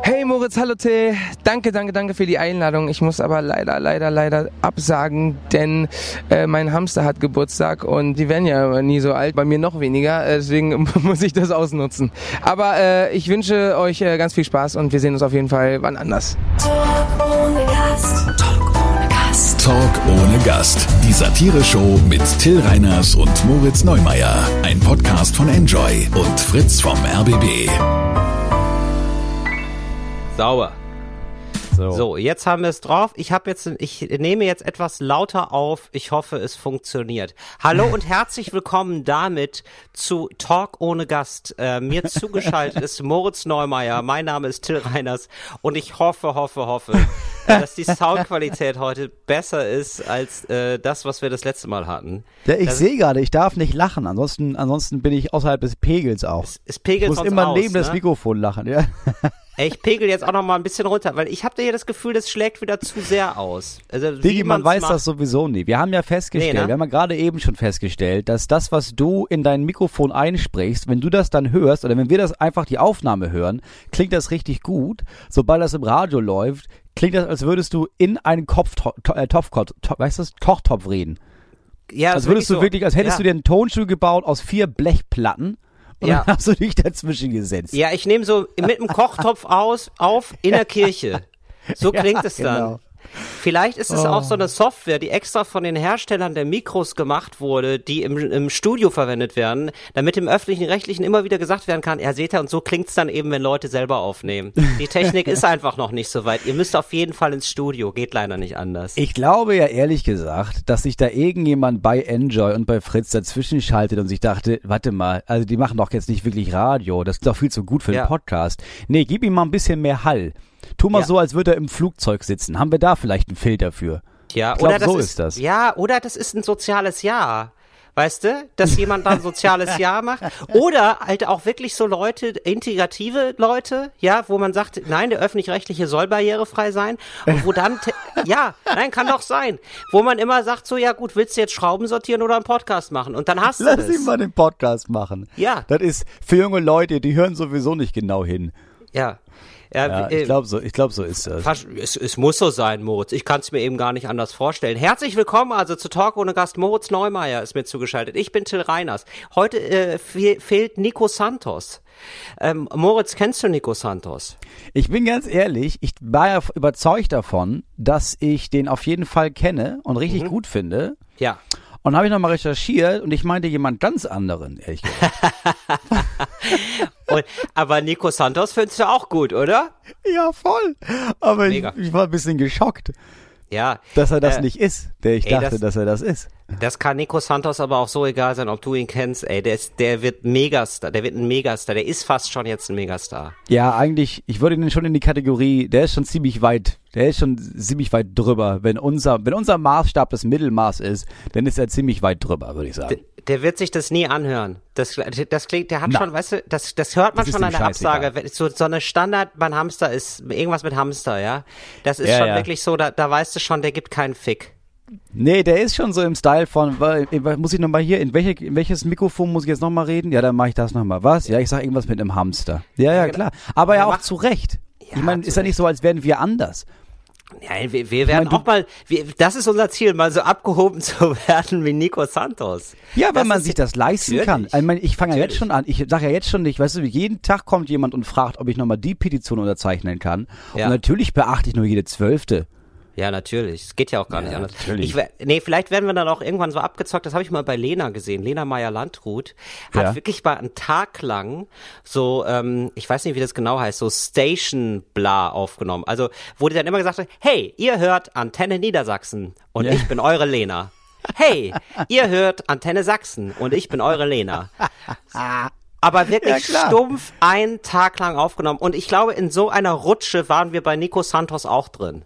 Hey Moritz, hallo Till. Danke, danke, danke für die Einladung. Ich muss aber leider, leider, leider absagen, denn äh, mein Hamster hat Geburtstag und die werden ja nie so alt, bei mir noch weniger, äh, deswegen muss ich das ausnutzen. Aber äh, ich wünsche euch äh, ganz viel Spaß und wir sehen uns auf jeden Fall wann anders. Talk ohne Gast. Talk ohne Gast. Talk ohne Gast. Die Satire-Show mit Till Reiners und Moritz Neumeier. Ein Podcast von Enjoy und Fritz vom RBB. Sauber. So. jetzt haben wir es drauf. Ich habe jetzt, ich nehme jetzt etwas lauter auf. Ich hoffe, es funktioniert. Hallo und herzlich willkommen damit zu Talk ohne Gast. Äh, mir zugeschaltet ist Moritz Neumeier. Mein Name ist Till Reiners und ich hoffe, hoffe, hoffe, äh, dass die Soundqualität heute besser ist als äh, das, was wir das letzte Mal hatten. Ja, ich sehe gerade, ich darf nicht lachen. Ansonsten, ansonsten bin ich außerhalb des Pegels auch. Es, es pegelt ich muss immer aus, neben ne? das Mikrofon lachen. Ja. Ich pegel jetzt auch noch mal ein bisschen runter, weil ich habe da hier das Gefühl, das schlägt wieder zu sehr aus. Also, Digi, man weiß macht. das sowieso nie. Wir haben ja festgestellt, Nee, ne? wir haben ja gerade eben schon festgestellt, dass das, was du in dein Mikrofon einsprichst, wenn du das dann hörst oder wenn wir das einfach die Aufnahme hören, klingt das richtig gut. Sobald das im Radio läuft, klingt das, als würdest du in einen Kopf, äh, weißt du, Kochtopf reden. Ja, Als ist würdest du so. wirklich, als hättest ja. du dir einen Tonstuhl gebaut aus vier Blechplatten und Ja. hast du dich dazwischen gesetzt. Ja, ich nehme so mit dem Kochtopf aus auf in der Kirche. So Ja, klingt es dann. genau. Vielleicht ist es Oh. auch so eine Software, die extra von den Herstellern der Mikros gemacht wurde, die im, im Studio verwendet werden, damit im öffentlichen Rechtlichen immer wieder gesagt werden kann, ja seht ihr, und so klingt's dann eben, wenn Leute selber aufnehmen. Die Technik ist einfach noch nicht so weit. Ihr müsst auf jeden Fall ins Studio, geht leider nicht anders. Ich glaube ja ehrlich gesagt, dass sich da irgendjemand bei Enjoy und bei Fritz dazwischen schaltet und sich dachte, warte mal, also die machen doch jetzt nicht wirklich Radio, das ist doch viel zu gut für Ja. einen Podcast. Nee, gib ihm mal ein bisschen mehr Hall. Tu mal Ja. so, als würde er im Flugzeug sitzen. Haben wir da vielleicht einen Filter für? Ja, glaub, oder das so ist, ist das. Ja, oder das ist ein soziales Jahr. Weißt du, dass jemand da ein soziales Jahr macht? Oder halt auch wirklich so Leute, integrative Leute, ja, wo man sagt, nein, der öffentlich-rechtliche soll barrierefrei sein. Und wo dann, ja, nein, kann doch sein. Wo man immer sagt, so, ja gut, willst du jetzt Schrauben sortieren oder einen Podcast machen? Und dann hast du Lass das. ihn mal den Podcast machen. Ja. Das ist für junge Leute, die hören sowieso nicht genau hin. Ja. Ja, Ja, äh, ich glaube so, ich glaube so ist das. Es, es muss so sein, Moritz. Ich kann es mir eben gar nicht anders vorstellen. Herzlich willkommen also zu Talk ohne Gast. Moritz Neumeier ist mir zugeschaltet. Ich bin Till Reiners. Heute äh, fe fehlt Nico Santos. Ähm, Moritz, kennst du Nico Santos? Ich bin ganz ehrlich, ich war ja überzeugt davon, dass ich den auf jeden Fall kenne und Mhm. richtig gut finde. Ja. Und habe ich nochmal recherchiert und ich meinte jemand ganz anderen, ehrlich gesagt. Und, aber Nico Santos findest du auch gut, oder? ja, voll. Aber ich, ich war ein bisschen geschockt, Ja. dass er das Äh, nicht ist, der ich ey, dachte, das- dass er das ist. Das kann Nico Santos aber auch so egal sein, ob du ihn kennst. Ey, der, ist, der wird Megastar. Der wird ein Megastar. Der ist fast schon jetzt ein Megastar. Ja, eigentlich, ich würde ihn schon in die Kategorie, der ist schon ziemlich weit, der ist schon ziemlich weit drüber. Wenn unser, wenn unser Maßstab das Mittelmaß ist, dann ist er ziemlich weit drüber, würde ich sagen. Der wird sich das nie anhören. Das, das klingt, der hat Na. schon, weißt du, das, das hört man Das schon an der scheißegal. Absage. So, so eine Standard beim Hamster ist irgendwas mit Hamster, ja. Das ist Ja, schon ja. wirklich so, da, da weißt du schon, der gibt keinen Fick. Nee, der ist schon so im Style von, muss ich nochmal hier, in, welche, in welches Mikrofon muss ich jetzt nochmal reden? Ja, dann mache ich das nochmal. Was? Ja, ich sag irgendwas mit einem Hamster. Ja, ja, genau. klar. Aber ja Ja, auch zu Recht. Ich meine, ist ja nicht so, als wären wir anders. Ja, wir, wir werden du- auch mal, wir, das ist unser Ziel, mal so abgehoben zu werden wie Nico Santos. Ja, Das man sich das leisten kann. Ich, meine, ich fange ja jetzt schon an. Ich sage ja jetzt schon nicht, weißt du, jeden Tag kommt jemand und fragt, ob ich nochmal die Petition unterzeichnen kann. Ja. Und natürlich beachte ich nur jede Zwölfte. Ja, natürlich. Es geht ja auch gar nicht Ja, anders. natürlich. Ich, nee, vielleicht werden wir dann auch irgendwann so abgezockt. Das habe ich mal bei Lena gesehen. Lena Meyer-Landrut hat Ja. wirklich mal einen Tag lang so, ähm, ich weiß nicht, wie das genau heißt, so Station Bla aufgenommen. Also, wo die dann immer gesagt hat, hey, ihr hört Antenne Niedersachsen und Ja. ich bin eure Lena. Hey, ihr hört Antenne Sachsen und ich bin eure Lena. Aber wirklich Ja, stumpf einen Tag lang aufgenommen. Und ich glaube, in so einer Rutsche waren wir bei Nico Santos auch drin.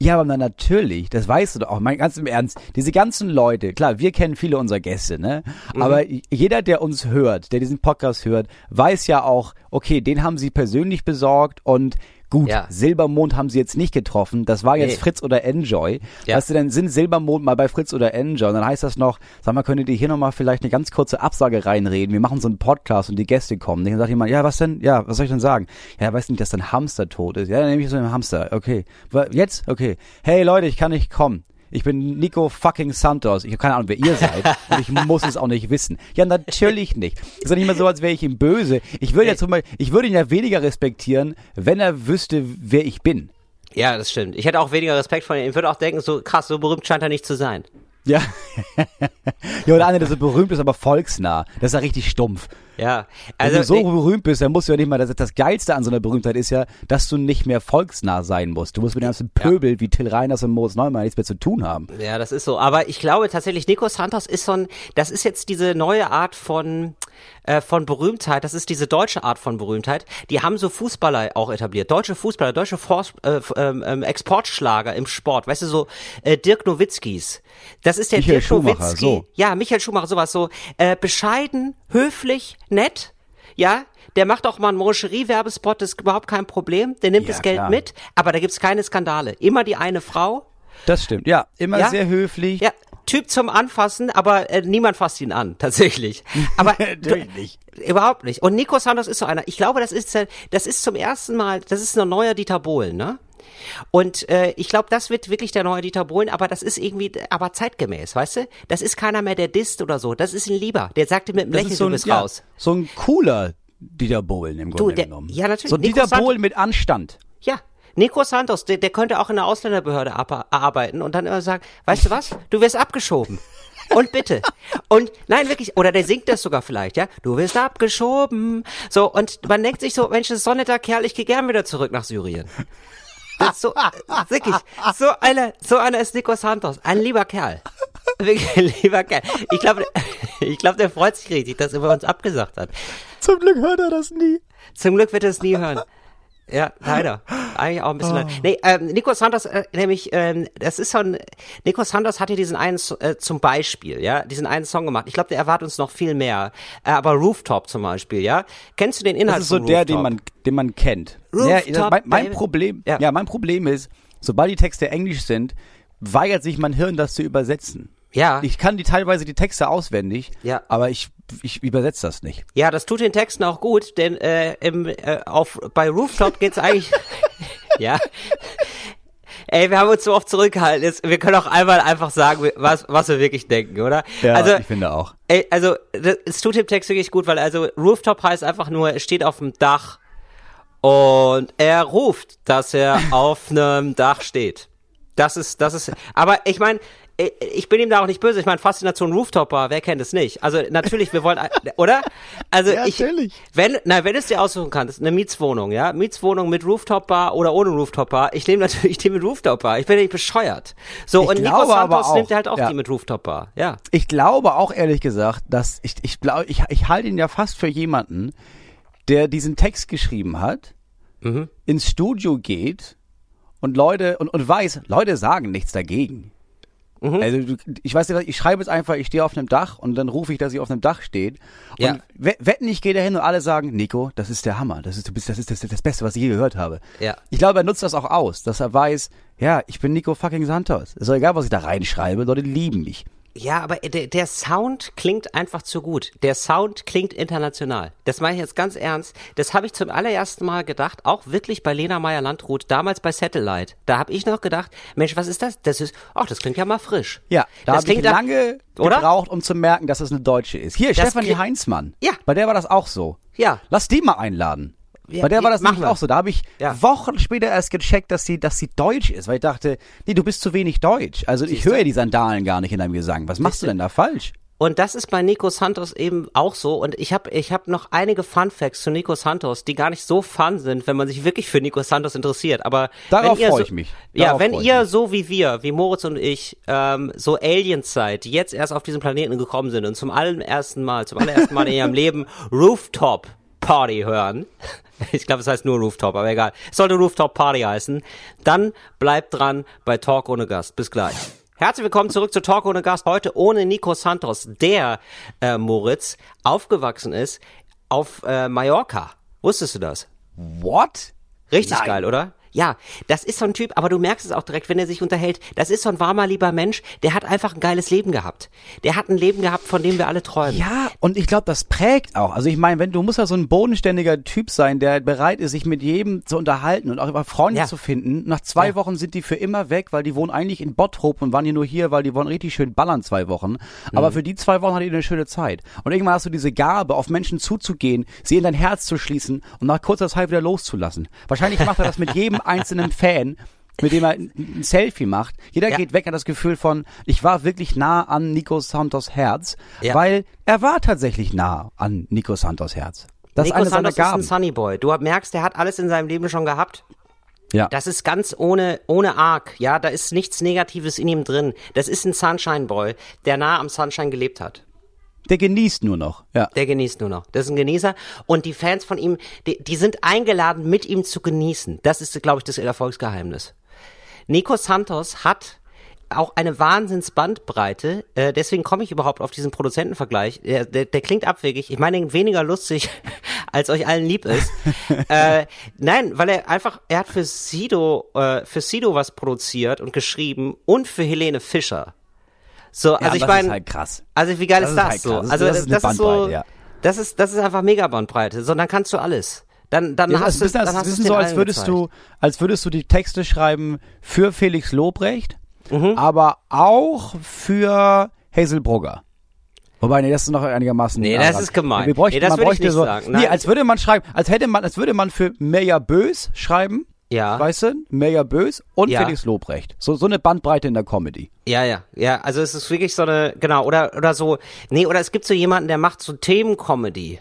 Ja, aber na, natürlich, das weißt du doch auch, mein ganz im Ernst, diese ganzen Leute, klar, wir kennen viele unserer Gäste, ne? Aber jeder, der uns hört, der diesen Podcast hört, weiß ja auch, okay, den haben sie persönlich besorgt und Gut, Ja. Silbermond haben sie jetzt nicht getroffen. Das war jetzt Nee. Fritz oder Enjoy. Ja. Weißt du, dann sind Silbermond mal bei Fritz oder Enjoy. Und dann heißt das noch, sag mal, könntet ihr hier nochmal vielleicht eine ganz kurze Absage reinreden? Wir machen so einen Podcast und die Gäste kommen. Dann sagt jemand, ja, was denn? Ja, was soll ich denn sagen? Ja, weiß nicht, dass dein Hamster tot ist. Ja, dann nehme ich so einen Hamster. Okay. Jetzt? Okay. Hey Leute, ich kann nicht kommen. Ich bin Nico fucking Santos. Ich habe keine Ahnung, wer ihr seid. und ich muss es auch nicht wissen. Ja, natürlich nicht. Ist doch nicht mal so, als wäre ich ihm böse. Ich würde ja zum Beispiel, ich würde ihn ja weniger respektieren, wenn er wüsste, wer ich bin. Ja, das stimmt. Ich hätte auch weniger Respekt vor ihm. Ich würde auch denken, so krass, so berühmt scheint er nicht zu sein. Ja. ja, oder einer, der so berühmt ist, aber volksnah. Das ist ja richtig stumpf. Ja, Wenn also du so ich- berühmt bist, dann musst du ja nicht mal, das, das Geilste an so einer Berühmtheit ist ja, dass du nicht mehr volksnah sein musst. Du musst mit dem ganzen Pöbel wie Till Reiners und Moritz Neumann nichts mehr zu tun haben. Ja, das ist so. Aber ich glaube tatsächlich, Nico Santos ist so ein, das ist jetzt diese neue Art von, äh, von Berühmtheit. Das ist diese deutsche Art von Berühmtheit. Die haben so Fußballer auch etabliert. Deutsche Fußballer, deutsche Forst, äh, ähm, ähm, Exportschlager im Sport. Weißt du, so äh, Dirk Nowitzkis. Das ist der Michael Dirk Schumacher, Nowitzki. so. Ja, Michael Schumacher, sowas so. Äh, bescheiden, höflich, nett. Ja, der macht auch mal einen Moncherie-Werbespot, das ist überhaupt kein Problem. Der nimmt Ja, das Geld klar. mit, aber da gibt's keine Skandale. Immer die eine Frau. Das stimmt, ja. Immer Ja? sehr höflich. Ja, Typ zum Anfassen, aber äh, niemand fasst ihn an, tatsächlich. Aber Natürlich nicht. überhaupt nicht. Und Nico Santos ist so einer. Ich glaube, das ist das ist zum ersten Mal, das ist ein neuer Dieter Bohlen, ne? Und äh, ich glaube, das wird wirklich der neue Dieter Bohlen, aber das ist irgendwie, aber zeitgemäß, weißt du? Das ist keiner mehr, der disst oder so. Das ist ein Lieber. Der sagte mit Das Lächeln, so du ein, bist ja, raus. so ein cooler Dieter Bohlen im Grunde der- genommen. ja, natürlich. So ein Dieter Bohlen mit Anstand. Ja. Nico Santos, der, der könnte auch in der Ausländerbehörde ar- arbeiten und dann immer sagen, weißt du was, du wirst abgeschoben. Und bitte. Und nein, wirklich, oder der singt das sogar vielleicht, ja? Du wirst abgeschoben. So, und man denkt sich so, Mensch, das ist so ein netter Kerl, ich gehe gern wieder zurück nach Syrien. Das so, wirklich, so einer, so einer ist Nico Santos. Ein lieber Kerl. Wirklich ein lieber Kerl. Ich glaube, ich glaube, der freut sich richtig, dass er über uns abgesagt hat. Zum Glück hört er das nie. Zum Glück wird er es nie hören. Ja, leider. Eigentlich auch ein bisschen leid. Nee, ähm, Nico Santos, äh, nämlich, ähm, das ist so ein, Nico Santos hatte diesen einen, äh, zum Beispiel, ja, diesen einen Song gemacht. Ich glaube, der erwartet uns noch viel mehr. Äh, aber Rooftop zum Beispiel, ja. Kennst du den Inhalt Das ist so der, den man, den man kennt. Rooftop, ja, mein, mein. Problem, Ja. ja. mein Problem ist, sobald die Texte Englisch sind, weigert sich mein Hirn, das zu übersetzen. Ja. Ich kann die teilweise die Texte auswendig, Ja. aber ich, ich übersetze das nicht. Ja, das tut den Texten auch gut, denn äh, im, äh, auf, bei Rooftop geht's eigentlich. ja. Ey, wir haben uns so oft zurückgehalten. Jetzt, wir können auch einmal einfach sagen, was, was wir wirklich denken, oder? Ja, also, ich finde auch. Ey, also das, es tut dem Text wirklich gut, weil also Rooftop heißt einfach nur, er steht auf dem Dach und er ruft, dass er auf einem Dach steht. Das ist, das ist. Aber ich meine, ich bin ihm da auch nicht böse. Ich meine, Faszination Rooftopper, wer kennt es nicht? Also natürlich, wir wollen, oder? Also Ja, ich, natürlich. wenn, na, wenn du es dir aussuchen kannst, eine Mietswohnung, ja, Mietswohnung mit Rooftopper oder ohne Rooftopper, ich nehme natürlich die mit Rooftopper. Ich bin nicht bescheuert. So Ich und Nico glaube Santos auch, nimmt halt auch ja. die mit Rooftopper. Ja. Ich glaube auch ehrlich gesagt, dass ich, ich glaube, ich, ich halte ihn ja fast für jemanden, der diesen Text geschrieben hat, Mhm. ins Studio geht und Leute und, und weiß, Leute sagen nichts dagegen. Mhm. Also du, ich weiß nicht, ich schreibe jetzt einfach, ich stehe auf einem Dach und dann rufe ich, dass ich auf einem Dach steht. Und Ja. we- wetten, ich gehe dahin und alle sagen, Nico, das ist der Hammer, das ist, du bist, das ist das, das Beste, was ich je gehört habe. Ja. Ich glaube, er nutzt das auch aus, dass er weiß, ja, ich bin Nico fucking Santos. Ist doch egal, was ich da reinschreibe, Leute lieben mich. Ja, aber der, der Sound klingt einfach zu gut. Der Sound klingt international. Das meine ich jetzt ganz ernst. Das habe ich zum allerersten Mal gedacht, auch wirklich bei Lena Meyer-Landrut, damals bei Satellite. Da habe ich noch gedacht, Mensch, was ist das? Das ist, ach, das klingt ja mal frisch. Ja, da das habe ich lange oder? gebraucht, um zu merken, dass es eine Deutsche ist. Hier, Das Stefanie Heinzmann. Ja. Bei der war das auch so. Ja. Lass die mal einladen. Ja, Bei der war das nämlich wir. auch so. Da habe ich Ja. Wochen später erst gecheckt, dass sie, dass sie deutsch ist, weil ich dachte, nee, du bist zu wenig deutsch. Also ich höre die Sandalen gar nicht in deinem Gesang. Was machst du denn da falsch? Und das ist bei Nico Santos eben auch so. Und ich habe ich hab noch einige Fun Facts zu Nico Santos, die gar nicht so fun sind, wenn man sich wirklich für Nico Santos interessiert. Aber Darauf wenn ihr freu so, ich mich. Ja, Darauf wenn freu ich ihr so wie wir, wie Moritz und ich, ähm, so Aliens seid, die jetzt erst auf diesen Planeten gekommen sind und zum allerersten Mal, zum allerersten Mal in ihrem Leben Rooftop Party hören. Ich glaube, es heißt nur Rooftop, aber egal. Es sollte Rooftop Party heißen. Dann bleibt dran bei Talk ohne Gast. Bis gleich. Herzlich willkommen zurück zu Talk ohne Gast. Heute ohne Nico Santos, der äh, Moritz aufgewachsen ist auf äh, Mallorca. Wusstest du das? What? Richtig Nein. geil, oder? Ja, das ist so ein Typ, aber du merkst es auch direkt, wenn er sich unterhält. Das ist so ein warmer, lieber Mensch, der hat einfach ein geiles Leben gehabt. Der hat ein Leben gehabt, von dem wir alle träumen. Ja, und ich glaube, das prägt auch. Also ich meine, wenn du musst ja so ein bodenständiger Typ sein, der bereit ist, sich mit jedem zu unterhalten und auch über Freunde Ja. zu finden. Nach zwei Ja. Wochen sind die für immer weg, weil die wohnen eigentlich in Bottrop und waren hier nur hier, weil die wollen richtig schön ballern zwei Wochen. Aber für die zwei Wochen hat die eine schöne Zeit. Und irgendwann hast du diese Gabe, auf Menschen zuzugehen, sie in dein Herz zu schließen und nach kurzer Zeit wieder loszulassen. Wahrscheinlich macht er das mit jedem einzelnen Fan. Mit dem er ein Selfie macht. Jeder Ja. geht weg an das Gefühl von, ich war wirklich nah an Nico Santos Herz, Ja. weil er war tatsächlich nah an Nico Santos Herz. Das Nico ist eine Santos ist ein. Sunnyboy. Du merkst, der hat alles in seinem Leben schon gehabt. Ja. Das ist ganz ohne, ohne Arg. Ja, da ist nichts Negatives in ihm drin. Das ist ein Sunshine Boy, der nah am Sunshine gelebt hat. Der genießt nur noch. Ja. Der genießt nur noch. Das ist ein Genießer. Und die Fans von ihm, die, die sind eingeladen, mit ihm zu genießen. Das ist, glaube ich, das Erfolgsgeheimnis. Nico Santos hat auch eine Wahnsinnsbandbreite. Äh, deswegen komme ich überhaupt auf diesen Produzentenvergleich. Der, der, der klingt abwegig. Ich meine, weniger lustig, als euch allen lieb ist. äh, nein, weil er einfach, er hat für Sido, äh, für Sido was produziert und geschrieben und für Helene Fischer. So, Ja, also ich das meine, ist halt krass. also wie geil Das ist ist das halt so? Also das ist das ist so, ja. das ist das ist einfach mega Bandbreite. So, dann kannst du alles. Dann dann Das hast ist du dann hast so, als würdest gezeigt. du, als würdest du die Texte schreiben für Felix Lobrecht, Mhm. aber auch für Hazel Brugger. Wobei, nee, das ist noch einigermaßen. Nee, das ist gemein. Wir bräuchten, Nee, das man würde ich bräuchte nicht so, sagen. Nee, als würde man schreiben, als hätte man, als würde man für Meja Bös schreiben. Ja. Weißt du? Meja Bös und Ja. Felix Lobrecht. So, so eine Bandbreite in der Comedy. Ja, ja, ja, also es ist wirklich so eine, genau, oder, oder so, nee, oder es gibt so jemanden, der macht so Themencomedy.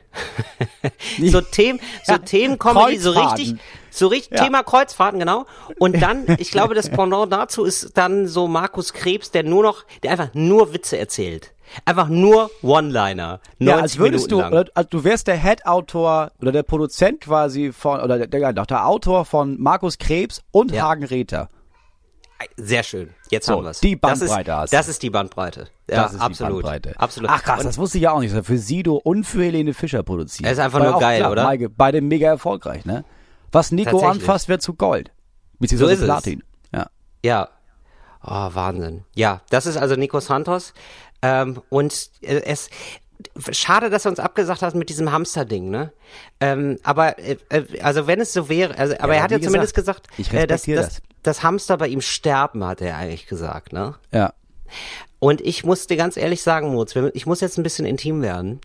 so Themen, so Ja, Themencomedy, so richtig, so richtig, Ja. Thema Kreuzfahrten, genau. Und dann, ich glaube, das Pendant dazu ist dann so Markus Krebs, der nur noch, der einfach nur Witze erzählt. Einfach nur One-Liner. 90 Ja, als würdest Minuten du, lang. oder, als du wärst der Head-Autor oder der Produzent quasi von, oder der, der, doch der Autor von Markus Krebs und Ja. Hagen Räther. Sehr schön. Jetzt So, haben wir's. die Bandbreite das ist, hast du. Das ist die Bandbreite. Ja, das ist absolut. die Bandbreite. Absolut. Ach krass, Und- das wusste ich ja auch nicht. Für Sido und für Helene Fischer produziert. Er ist einfach War nur geil, klar, oder? Beide mega erfolgreich, ne? Was Nico anfasst, wird zu Gold. Beziehungsweise So ist es. Platin. Ja. Ja. Oh, Wahnsinn. Ja, das ist also Nico Santos. Ähm, und äh, es schade, dass er uns abgesagt hat mit diesem Hamster-Ding, ne? Ähm, aber äh, äh, also wenn es so wäre, also, aber Ja, er hat ja zumindest gesagt, gesagt, ich äh, dass, respektiere dass, dass Hamster bei ihm sterben, hat er eigentlich gesagt, ne? Ja. Und ich muss dir ganz ehrlich sagen, Moritz, ich muss jetzt ein bisschen intim werden.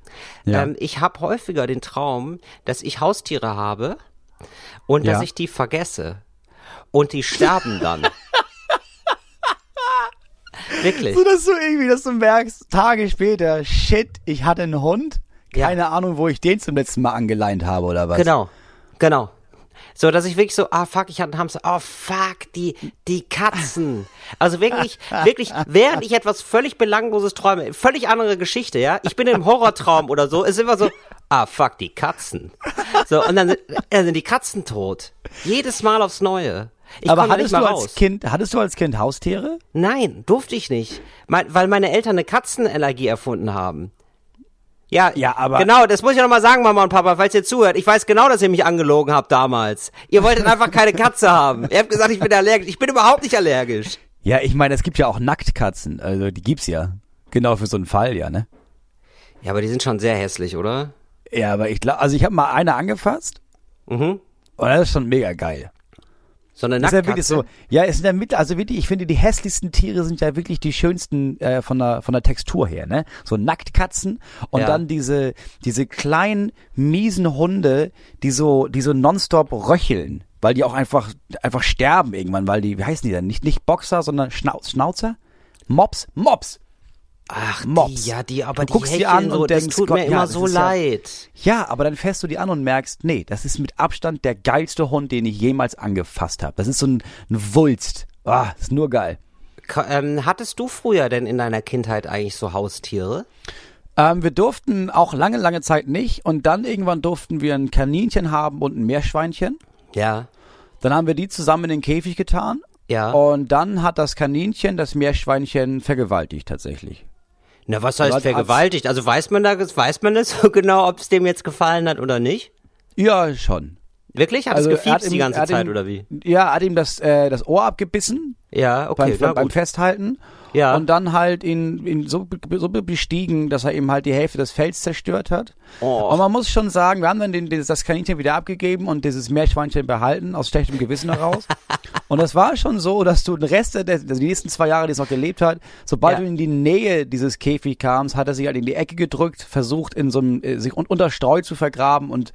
Ja. Ähm, ich habe häufiger den Traum, dass ich Haustiere habe und dass Ja. ich die vergesse. Und die sterben dann. Wirklich. So, dass du irgendwie, dass du merkst, Tage später, shit, ich hatte einen Hund. Ja. Keine Ahnung, wo ich den zum letzten Mal angeleint habe oder was. Genau, genau. So, dass ich wirklich so, ah fuck, ich hatte einen Hamster, oh fuck, die, die Katzen. Also wirklich, wirklich, während ich etwas völlig Belangloses träume, völlig andere Geschichte, ja. Ich bin im Horrortraum oder so, ist immer so, ah fuck, die Katzen. So, und dann sind, dann sind die Katzen tot. Jedes Mal aufs Neue. Ich Aber hattest du als raus. Kind, hattest du als Kind Haustiere? Nein, durfte ich nicht. Mein, weil meine Eltern eine Katzenallergie erfunden haben. Ja, Ja, aber- genau, das muss ich noch mal sagen, Mama und Papa, falls ihr zuhört. Ich weiß genau, dass ihr mich angelogen habt damals. Ihr wolltet einfach keine Katze haben. Ihr habt gesagt, ich bin allergisch. Ich bin überhaupt nicht allergisch. Ja, ich meine, es gibt ja auch Nacktkatzen. Also die gibt's ja. Genau für so einen Fall, ja, ne? Ja, aber die sind schon sehr hässlich, oder? Ja, aber ich glaube, also ich habe mal eine angefasst Mhm. und das ist schon mega geil. So eine Das ist ja Nacktkatze. wirklich so. Ja, es sind ja mit, also wirklich, ich finde, die hässlichsten Tiere sind ja wirklich die schönsten äh, von der von der Textur her, ne? So Nacktkatzen und Ja. dann diese diese kleinen miesen Hunde, die so die so nonstop röcheln, weil die auch einfach einfach sterben irgendwann, weil die wie heißen die denn? Nicht nicht Boxer, sondern Schnau Schnauzer? Mops, Mops. Ach, Mops. die, ja, die, aber Du die guckst die an so, und das denkst, tut Gott, mir ja, immer so ist ja- leid. Ja, aber dann fährst du die an und merkst, nee, das ist mit Abstand der geilste Hund, den ich jemals angefasst habe. Das ist so ein, ein Wulst. Ah, ist nur geil. Ka- Ähm, hattest du früher denn in deiner Kindheit eigentlich so Haustiere? Ähm, wir durften auch lange, lange Zeit nicht und dann irgendwann durften wir ein Kaninchen haben und ein Meerschweinchen. Ja, Dann haben wir die zusammen in den Käfig getan ja. und dann hat das Kaninchen das Meerschweinchen vergewaltigt tatsächlich. Na, was heißt vergewaltigt? Also weiß man da, weiß man das so genau, ob es dem jetzt gefallen hat oder nicht? Ja, schon. Wirklich? Hat Also, es gefiebst hat ihm- die ganze Zeit ihm- oder wie? Ja, hat ihm das, äh, das Ohr abgebissen Ja, okay, beim, beim. Festhalten Ja. und dann halt ihn, ihn so, so bestiegen, dass er ihm halt die Hälfte des Fells zerstört hat. Oh. Und man muss schon sagen, wir haben dann den, dieses, das Kaninchen wieder abgegeben und dieses Meerschweinchen behalten, aus schlechtem Gewissen heraus. und das war schon so, dass du den Rest der, der nächsten zwei Jahre, die es noch gelebt hat, sobald Ja. du in die Nähe dieses Käfig kamst, hat er sich halt in die Ecke gedrückt, versucht in so einem, äh, sich un unter Streu zu vergraben und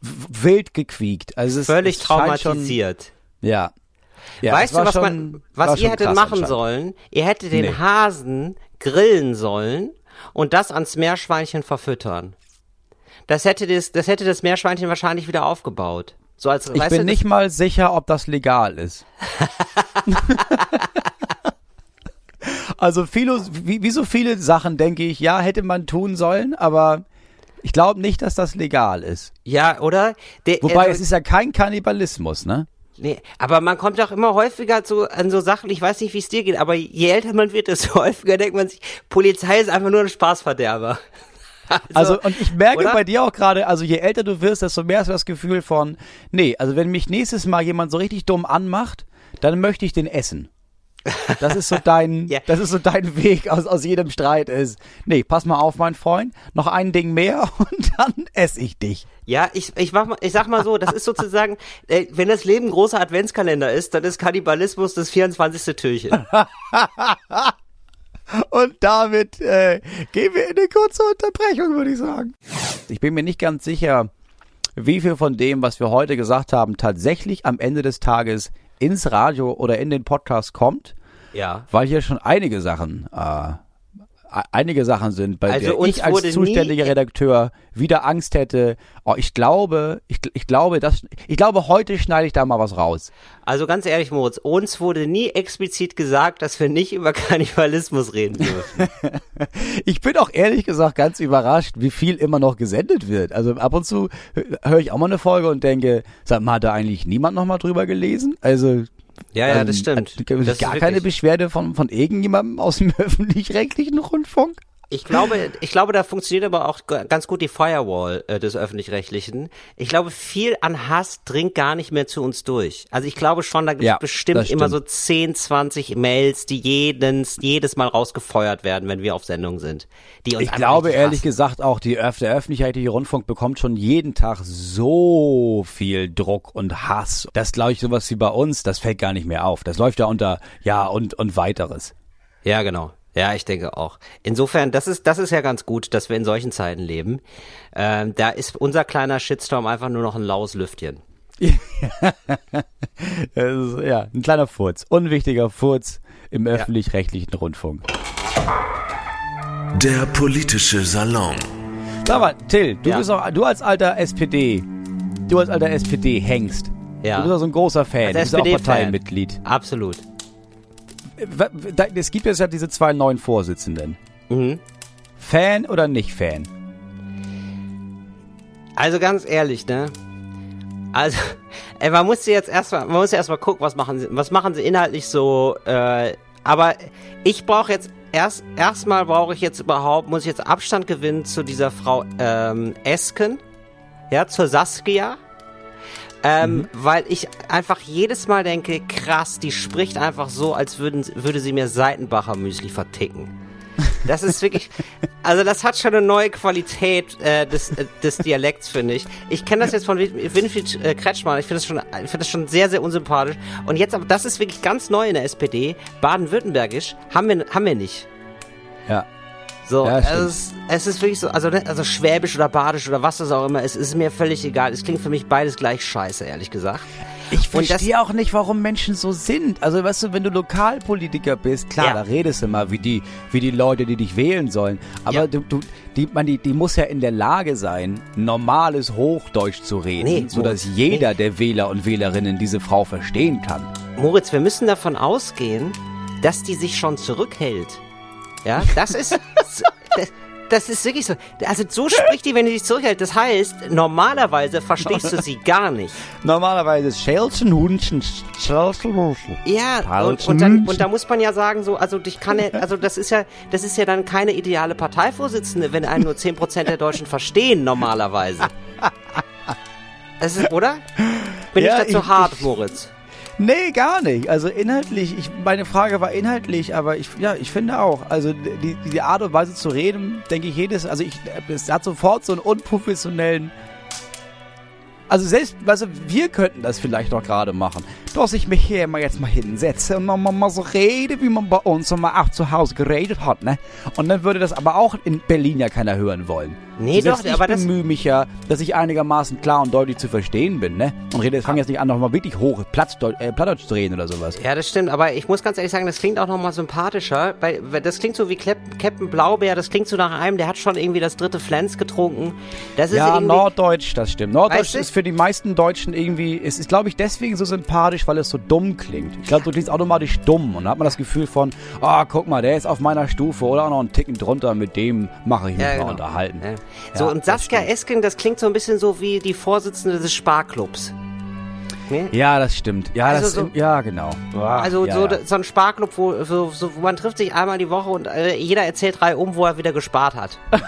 wild gequiekt. Also es, Völlig es traumatisiert. Schon, ja. Ja. weißt du, was, schon- man, was ihr hättet machen sollen? Ihr hättet den Nee. Hasen grillen sollen und das ans Meerschweinchen verfüttern. Das hätte das, das hätte das Meerschweinchen wahrscheinlich wieder aufgebaut. So als, Ich bin du, nicht mal sicher, ob das legal ist. also viele, wie, wie so viele Sachen denke ich, ja, hätte man tun sollen, aber ich glaube nicht, dass das legal ist. Ja, oder? Der, Wobei also, es ist ja kein Kannibalismus, ne? Nee, aber man kommt doch immer häufiger zu, an so Sachen, ich weiß nicht, wie es dir geht, aber je älter man wird, desto häufiger denkt man sich, Polizei ist einfach nur ein Spaßverderber. Also, und ich merke oder? bei dir auch gerade, also je älter du wirst, desto mehr hast du das Gefühl von, nee, also wenn mich nächstes Mal jemand so richtig dumm anmacht, dann möchte ich den essen. Das ist so dein, Ja. das ist so dein Weg aus, aus jedem Streit ist. Nee, pass mal auf, mein Freund, noch ein Ding mehr und dann esse ich dich. Ja, ich, ich, mach mal, ich sag mal so, das ist sozusagen, äh, wenn das Leben großer Adventskalender ist, dann ist Kannibalismus das 24. Türchen. Und damit äh, gehen wir in eine kurze Unterbrechung, würde ich sagen. Ich bin mir nicht ganz sicher, wie viel von dem, was wir heute gesagt haben, tatsächlich am Ende des Tages ins Radio oder in den Podcast kommt, Ja. weil hier schon einige Sachen, äh, einige Sachen sind, bei Also der ich als zuständiger Redakteur wieder Angst hätte. Oh, ich glaube, ich, ich glaube, das, ich glaube, heute schneide ich da mal was raus. Also ganz ehrlich, Moritz, uns wurde nie explizit gesagt, dass wir nicht über Kannibalismus reden dürfen. Ich bin auch ehrlich gesagt ganz überrascht, wie viel immer noch gesendet wird. Also ab und zu höre ich auch mal eine Folge und denke, sag mal, hat da eigentlich niemand noch mal drüber gelesen? Also Ja, ja, ähm, das stimmt. hat- Das ist gar keine Beschwerde von, von irgendjemandem aus dem öffentlich-rechtlichen Rundfunk? Ich glaube, ich glaube, da funktioniert aber auch ganz gut die Firewall äh, des öffentlich-rechtlichen. Ich glaube, viel an Hass dringt gar nicht mehr zu uns durch. Also ich glaube schon, da gibt es Ja, bestimmt immer so 10, 20 Mails, die jedes, jedes Mal rausgefeuert werden, wenn wir auf Sendung sind. Die uns Ich glaube ehrlich gesagt auch, die, Öff- der öffentlich-rechtliche Rundfunk bekommt schon jeden Tag so viel Druck und Hass. Das glaube ich sowas wie bei uns, das fällt gar nicht mehr auf. Das läuft ja unter ja und und weiteres. Ja, genau. Ja, ich denke auch. Insofern, das ist, das ist ja ganz gut, dass wir in solchen Zeiten leben. Ähm, da ist unser kleiner Shitstorm einfach nur noch ein laues Lüftchen. Ist, ja, ein kleiner Furz, unwichtiger Furz im öffentlich-rechtlichen Rundfunk. Der politische Salon. Sag mal, Till, du Ja. bist auch, du als alter SPD, du als alter SPD hängst. Ja. Du bist auch so ein großer Fan, du Als bist auch. Parteimitglied. Absolut. Es gibt jetzt ja diese zwei neuen Vorsitzenden. Mhm. Fan oder nicht Fan? Also ganz ehrlich, ne? Also, ey, man muss jetzt erstmal, man muss erstmal gucken, was machen sie, was machen sie inhaltlich so, äh, aber ich brauche jetzt erst, erstmal brauche ich jetzt überhaupt, muss ich jetzt Abstand gewinnen zu dieser Frau, ähm, Esken, ja, zur Saskia, ähm, weil ich einfach jedes Mal denke, krass, die spricht einfach so, als würden, würde sie mir Seitenbacher Müsli verticken. Das ist wirklich, also das hat schon eine neue Qualität äh, des, äh, des Dialekts, finde ich. Ich kenne das jetzt von Win- Winfried äh, Kretschmann. Ich finde das schon, ich finde das schon sehr, sehr unsympathisch. Und jetzt, aber das ist wirklich ganz neu in der SPD. Baden-Württembergisch haben wir, haben wir nicht. Ja. So, Ja, es, stimmt. ist, es ist wirklich so, also, ne, also Schwäbisch oder Badisch oder was das auch immer ist, ist mir völlig egal. Es klingt für mich beides gleich scheiße, ehrlich gesagt. Ich verstehe auch nicht, warum Menschen so sind. Also, weißt du, wenn du Lokalpolitiker bist, klar, Ja. da redest du mal, wie die, wie die Leute, die dich wählen sollen. Aber Ja. du, du, die, man, die, die muss ja in der Lage sein, normales Hochdeutsch zu reden, Nee, sodass Moritz, jeder der Wähler und Wählerinnen diese Frau verstehen kann. Moritz, wir müssen davon ausgehen, dass die sich schon zurückhält. Ja, das ist. das, das ist wirklich so. Also so spricht die, wenn die sich zurückhält. Das heißt, normalerweise verstehst du sie gar nicht. Normalerweise ist Schelchen, Hundchen, Schelchen, Ja, und, und, dann, und da muss man ja sagen, so, also ich kann also das ist ja, das ist ja dann keine ideale Parteivorsitzende, wenn einen nur 10% der Deutschen verstehen, normalerweise. Es ist, oder? Bin Ja, ich dazu ich- hart, ich- Moritz? Nee, gar nicht. Also inhaltlich, ich, meine Frage war inhaltlich, aber ich, ja, ich finde auch, also die, die Art und Weise zu reden, denke ich jedes, also ich, es hat sofort so einen unprofessionellen, also selbst, also wir könnten das vielleicht doch gerade machen, dass ich mich hier mal jetzt mal hinsetze und mal, mal, so rede, wie man bei uns so mal auch zu Hause geredet hat, ne? Und dann würde das aber auch in Berlin ja keiner hören wollen. Nee, Selbst doch, ich aber das- bemühe mich ja, dass ich einigermaßen klar und deutlich zu verstehen bin, ne? Und rede, fange jetzt nicht an, nochmal wirklich hoch Plattdeutsch, äh, Plattdeutsch zu reden oder sowas. Ja, das stimmt, aber ich muss ganz ehrlich sagen, das klingt auch nochmal sympathischer, weil, weil das klingt so wie Captain Blaubeer, das klingt so nach einem, der hat schon irgendwie das dritte Flens getrunken. Das ist Ja, Norddeutsch, das stimmt. Norddeutsch Weißt du? ist für die meisten Deutschen irgendwie, es ist, glaube ich, deswegen so sympathisch, weil es so dumm klingt. Ich glaube, du klingst automatisch dumm und dann hat man das Gefühl von, ah, guck mal, der ist auf meiner Stufe oder auch noch einen Ticken drunter, mit dem mache ich mich Ja, mal genau. unterhalten. Ja. So, Ja, und das Saskia. Esken, das klingt so ein bisschen so wie die Vorsitzende des Sparklubs. Ne? Ja, das stimmt. Ja, Also das, so- ja, genau. Ah, Also ja, so, ja. so ein Sparklub, wo, so, so, wo man trifft sich einmal die Woche und äh, jeder erzählt drei um, wo er wieder gespart hat.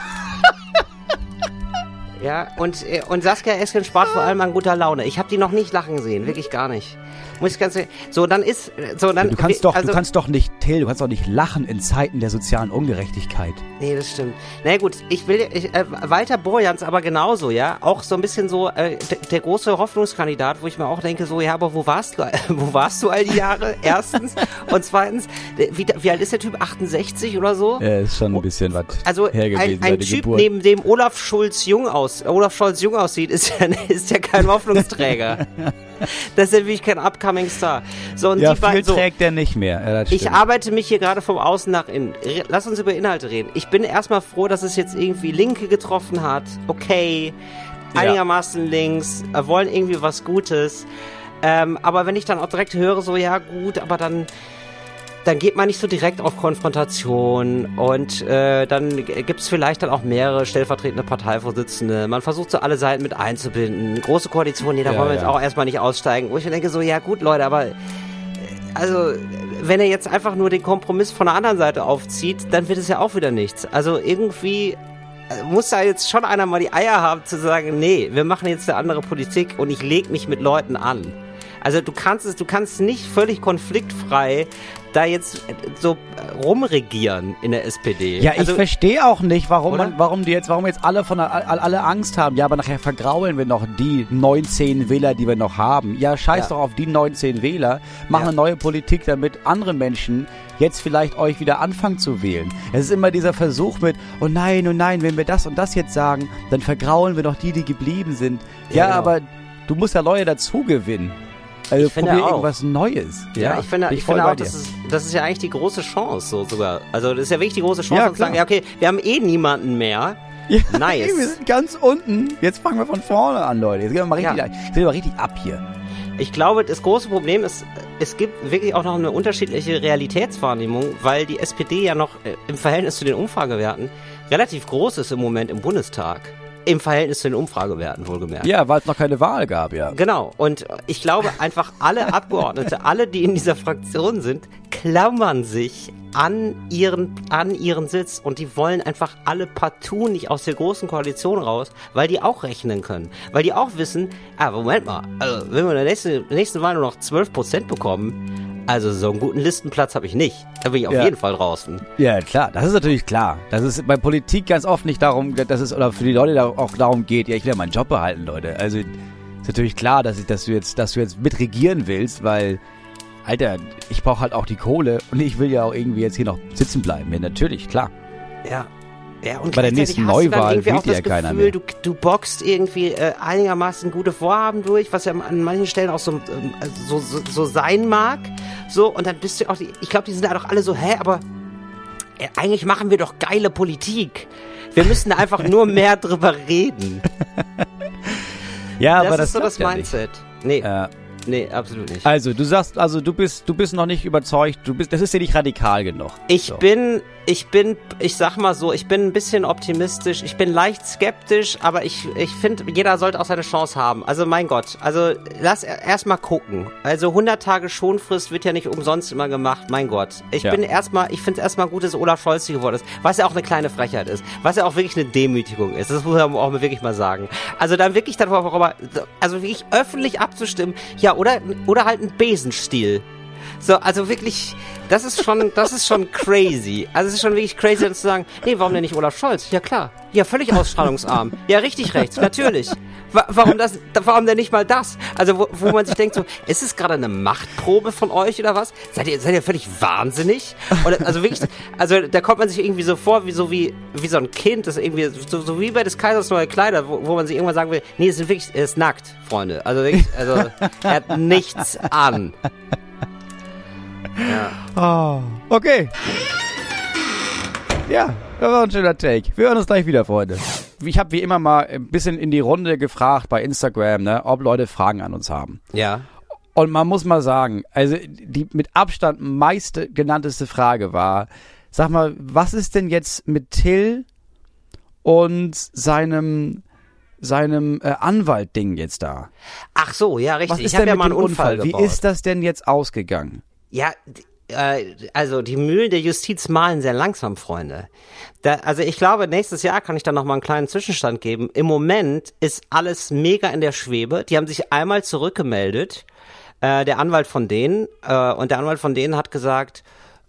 ja, und, äh, und Saskia Esken spart vor allem an guter Laune. Ich habe die noch nicht lachen sehen, wirklich gar nicht. Muss ich ganz so dann ist so dann Du kannst doch, also, du kannst doch nicht, Till, du kannst doch nicht lachen in Zeiten der sozialen Ungerechtigkeit. Nee, das stimmt. Na gut, ich will ich, äh, Walter Borjans aber genauso, ja, auch so ein bisschen so äh, der große Hoffnungskandidat, wo ich mir auch denke, so ja, aber wo warst du, wo warst du all die Jahre? Erstens und zweitens, wie, wie alt ist der Typ? 68 oder so? Ja, ist schon ein bisschen was Also her ein, ein Typ, Geburt. neben dem Olaf Schulz jung aus, Olaf Scholz jung aussieht, ist ja, ist ja kein Hoffnungsträger. das ist ja wirklich kein upcoming Star. So und ja, die viel so, trägt er nicht mehr. Ja, ich arbeite mich hier gerade vom Außen nach innen. Lass uns über Inhalte reden. Ich bin erstmal froh, dass es jetzt irgendwie Linke getroffen hat. Okay, Ja. einigermaßen links, äh, wollen irgendwie was Gutes. Ähm, aber wenn ich dann auch direkt höre, so ja gut, aber dann dann geht man nicht so direkt auf Konfrontation und äh, dann gibt es vielleicht dann auch mehrere stellvertretende Parteivorsitzende. Man versucht so alle Seiten mit einzubinden. Große Koalition, nee, da Ja, wollen wir jetzt ja. auch erstmal nicht aussteigen. Wo ich mir denke, so, ja gut, Leute, aber also, wenn er jetzt einfach nur den Kompromiss von der anderen Seite aufzieht, dann wird es ja auch wieder nichts. Also irgendwie äh, muss da jetzt schon einer mal die Eier haben zu sagen, nee, wir machen jetzt eine andere Politik und ich leg mich mit Leuten an. Also du kannst es, du kannst nicht völlig konfliktfrei da jetzt äh, so äh, rumregieren in der SPD. Ja, ich also, verstehe auch nicht, warum Oder? man, warum die jetzt, warum jetzt alle von alle Angst haben. Ja, aber nachher vergraulen wir noch die 19 Wähler, die wir noch haben. Ja, scheiß Ja. doch auf die 19 Wähler. Mach Ja. eine neue Politik, damit andere Menschen jetzt vielleicht euch wieder anfangen zu wählen. Es ist immer dieser Versuch mit, oh nein, oh nein, wenn wir das und das jetzt sagen, dann vergraulen wir noch die, die geblieben sind. Ja, Ja, genau. aber du musst ja Leute dazu gewinnen. Also Ich finde probier auch. irgendwas Neues. Ja, ich finde, ich finde auch, das ist, das ist ja eigentlich die große Chance so sogar. Also das ist ja wirklich die große Chance, Ja, zu sagen, ja okay, wir haben eh niemanden mehr. Ja, Nice. Wir sind ganz unten. Jetzt fangen wir von vorne an, Leute. Jetzt gehen wir mal richtig, Ja. jetzt gehen wir mal richtig ab hier. Ich glaube, das große Problem ist, es gibt wirklich auch noch eine unterschiedliche Realitätswahrnehmung, weil die SPD ja noch äh, im Verhältnis zu den Umfragewerten relativ groß ist im Moment im Bundestag. Im Verhältnis zu den Umfragewerten, wohlgemerkt. Ja, weil es noch keine Wahl gab, ja. Genau. Und ich glaube einfach, alle Abgeordnete, alle, die in dieser Fraktion sind, klammern sich an ihren, an ihren Sitz und die wollen einfach alle partout nicht aus der großen Koalition raus, weil die auch rechnen können. Weil die auch wissen, ah, Moment mal, also, wenn wir in der nächsten, nächsten Wahl nur noch 12% bekommen, also so einen guten Listenplatz habe ich nicht. Da bin ich auf Ja. jeden Fall draußen. Ja, klar, das ist natürlich klar. Das ist bei Politik ganz oft nicht darum, dass es, oder für die Leute auch darum geht, ja, ich will ja meinen Job behalten, Leute. Also, ist natürlich klar, dass ich, dass du jetzt, dass du jetzt mitregieren willst, weil, Alter, ich brauche halt auch die Kohle und ich will ja auch irgendwie jetzt hier noch sitzen bleiben. Ja, natürlich, klar. Ja. Ja, und Bei der nächsten Neuwahl wählt das ja keiner mehr. Du, du boxt irgendwie äh, einigermaßen gute Vorhaben durch, was ja an manchen Stellen auch so, ähm, so, so, so sein mag. So, und dann bist du auch, die, ich glaube, die sind da doch alle so, hä, aber äh, eigentlich machen wir doch geile Politik. Wir müssen einfach nur mehr drüber reden. Ja, das aber ist so klappt das ja Mindset. Nee, Nicht. Äh, Nee, absolut nicht. Also, du sagst, also du bist, du bist noch nicht überzeugt, du bist, das ist dir nicht radikal genug. Ich so. bin, ich bin, ich sag mal so, ich bin ein bisschen optimistisch, ich bin leicht skeptisch, aber ich, ich finde, jeder sollte auch seine Chance haben. Also mein Gott, also lass erstmal gucken. Also 100 Tage Schonfrist wird ja nicht umsonst immer gemacht, mein Gott. Ich Ja. bin erstmal, ich finde es erstmal gut, dass Olaf Scholz hier geworden ist, was ja auch eine kleine Frechheit ist, was ja auch wirklich eine Demütigung ist, das muss man auch wirklich mal sagen. Also dann wirklich darüber, also wirklich öffentlich abzustimmen, ja, oder, oder halt ein Besenstiel. So, also wirklich, das ist schon, das ist schon crazy. Also es ist schon wirklich crazy, dann zu sagen, nee, warum denn nicht Olaf Scholz? Ja klar, ja völlig ausstrahlungsarm. Ja, richtig rechts, natürlich. Wa warum das, warum denn nicht mal das? Also wo, wo man sich denkt so, ist es gerade eine Machtprobe von euch oder was? Seid ihr, seid ihr völlig wahnsinnig? Oder, also wirklich, also da kommt man sich irgendwie so vor, wie so wie, wie so ein Kind, das irgendwie, so, so wie bei des Kaisers neue Kleider, wo, wo man sich irgendwann sagen will, nee, es ist wirklich, er ist nackt, Freunde. Also wirklich, also er hat nichts an. Oh, okay. Ja, das war ein schöner Take. Wir hören uns gleich wieder, Freunde. Ich habe wie immer mal ein bisschen in die Runde gefragt bei Instagram, ne, ob Leute Fragen an uns haben. Ja. Und man muss mal sagen, also die mit Abstand meiste genannteste Frage war, sag mal, was ist denn jetzt mit Till und seinem seinem äh, Anwalt-Ding jetzt da? Ach so, ja, Was richtig. ist ich habe denn ja mal einen Unfall, Unfall? Wie ist das denn jetzt ausgegangen? Ja, äh, also die Mühlen der Justiz malen sehr langsam, Freunde. Da, also ich glaube, nächstes Jahr kann ich da noch mal einen kleinen Zwischenstand geben. Im Moment ist alles mega in der Schwebe. Die haben sich einmal zurückgemeldet, äh, der Anwalt von denen, äh, und der Anwalt von denen hat gesagt,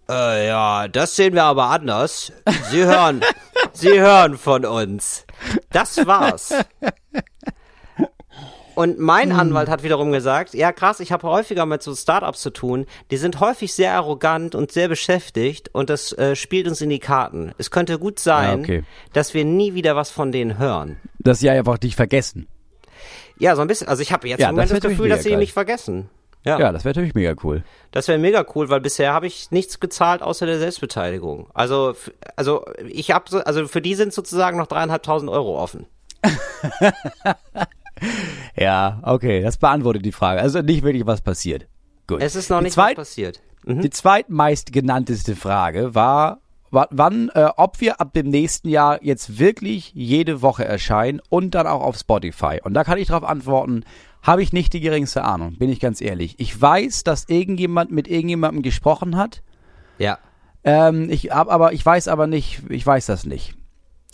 äh, ja, das sehen wir aber anders. Sie hören, Sie hören von uns. Das war's. Und mein Anwalt hat wiederum gesagt, ja krass, ich habe häufiger mit so Startups zu tun, die sind häufig sehr arrogant und sehr beschäftigt und das äh, spielt uns in die Karten. Es könnte gut sein, Ja, okay. dass wir nie wieder was von denen hören. Dass sie einfach dich vergessen. Ja, so ein bisschen, also ich habe jetzt Ja, im Moment das das, Gefühl, dass sie geil. mich vergessen. Ja, Ja, das wäre natürlich mega cool. das wäre mega cool, weil bisher habe ich nichts gezahlt außer der Selbstbeteiligung. Also, also ich habe, so, also für die sind sozusagen noch dreieinhalbtausend Euro offen. Ja, okay, das beantwortet die Frage. Also nicht wirklich was passiert. Gut. Es ist noch die nicht zweit, was passiert. Mhm. Die zweitmeist genannteste Frage war, wa- wann, äh, ob wir ab dem nächsten Jahr jetzt wirklich jede Woche erscheinen und dann auch auf Spotify. Und da kann ich darauf antworten, habe ich nicht die geringste Ahnung, bin ich ganz ehrlich. Ich weiß, dass irgendjemand mit irgendjemandem gesprochen hat. Ja. Ähm, ich hab aber, ich weiß aber nicht, ich weiß das nicht.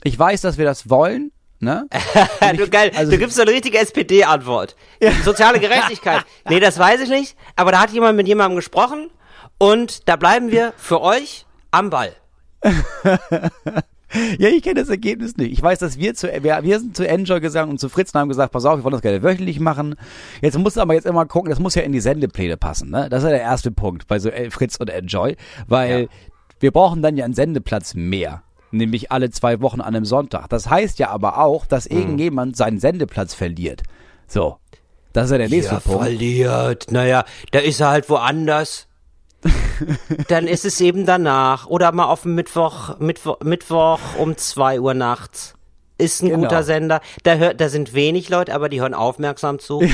Ich weiß, dass wir das wollen, ne? du geil, also- du gibst so eine richtige SPD-Antwort. Soziale Gerechtigkeit. nee, das weiß ich nicht, aber da hat jemand mit jemandem gesprochen und da bleiben wir für euch am Ball. Ja, ich kenne das Ergebnis nicht. Ich weiß, dass wir zu, wir, wir sind zu Enjoy gesagt und zu Fritz und haben gesagt, pass auf, wir wollen das gerne wöchentlich machen. Jetzt musst du aber jetzt immer gucken, das muss ja in die Sendepläne passen, ne? Das ist ja der erste Punkt bei so äh, Fritz und Enjoy, weil Ja. wir brauchen dann ja einen Sendeplatz mehr. Nämlich alle zwei Wochen an einem Sonntag. Das heißt ja aber auch, dass Mhm. irgendjemand seinen Sendeplatz verliert. So. Das ist ja der nächste Punkt. verliert. Naja, da ist er halt woanders. Dann ist es eben danach. Oder mal auf dem Mittwoch, Mittwoch, Mittwoch um zwei Uhr nachts. Ist ein Genau. guter Sender. Da hört, da sind wenig Leute, aber die hören aufmerksam zu.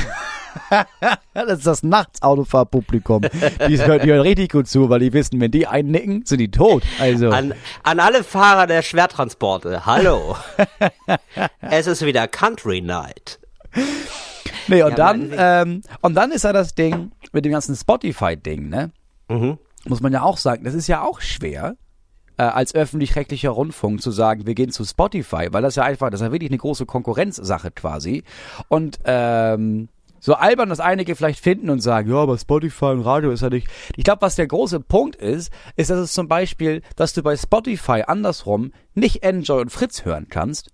Das ist das Nachtautofahrpublikum. Die hören, die hören richtig gut zu, weil die wissen, wenn die einnicken, sind die tot. Also. An, an alle Fahrer der Schwertransporte. Hallo. es ist wieder Country Night. Nee, und Ja, dann, ähm, und dann ist ja das Ding mit dem ganzen Spotify-Ding, ne? Mhm. Muss man ja auch sagen, das ist ja auch schwer, äh, als öffentlich-rechtlicher Rundfunk zu sagen, wir gehen zu Spotify, weil das ja einfach, das ist ja wirklich eine große Konkurrenzsache quasi. Und ähm, so albern das einige vielleicht finden und sagen, ja, aber Spotify und Radio ist ja nicht. Ich glaube, was der große Punkt ist, ist, dass es zum Beispiel, dass du bei Spotify andersrum nicht Enjoy und Fritz hören kannst,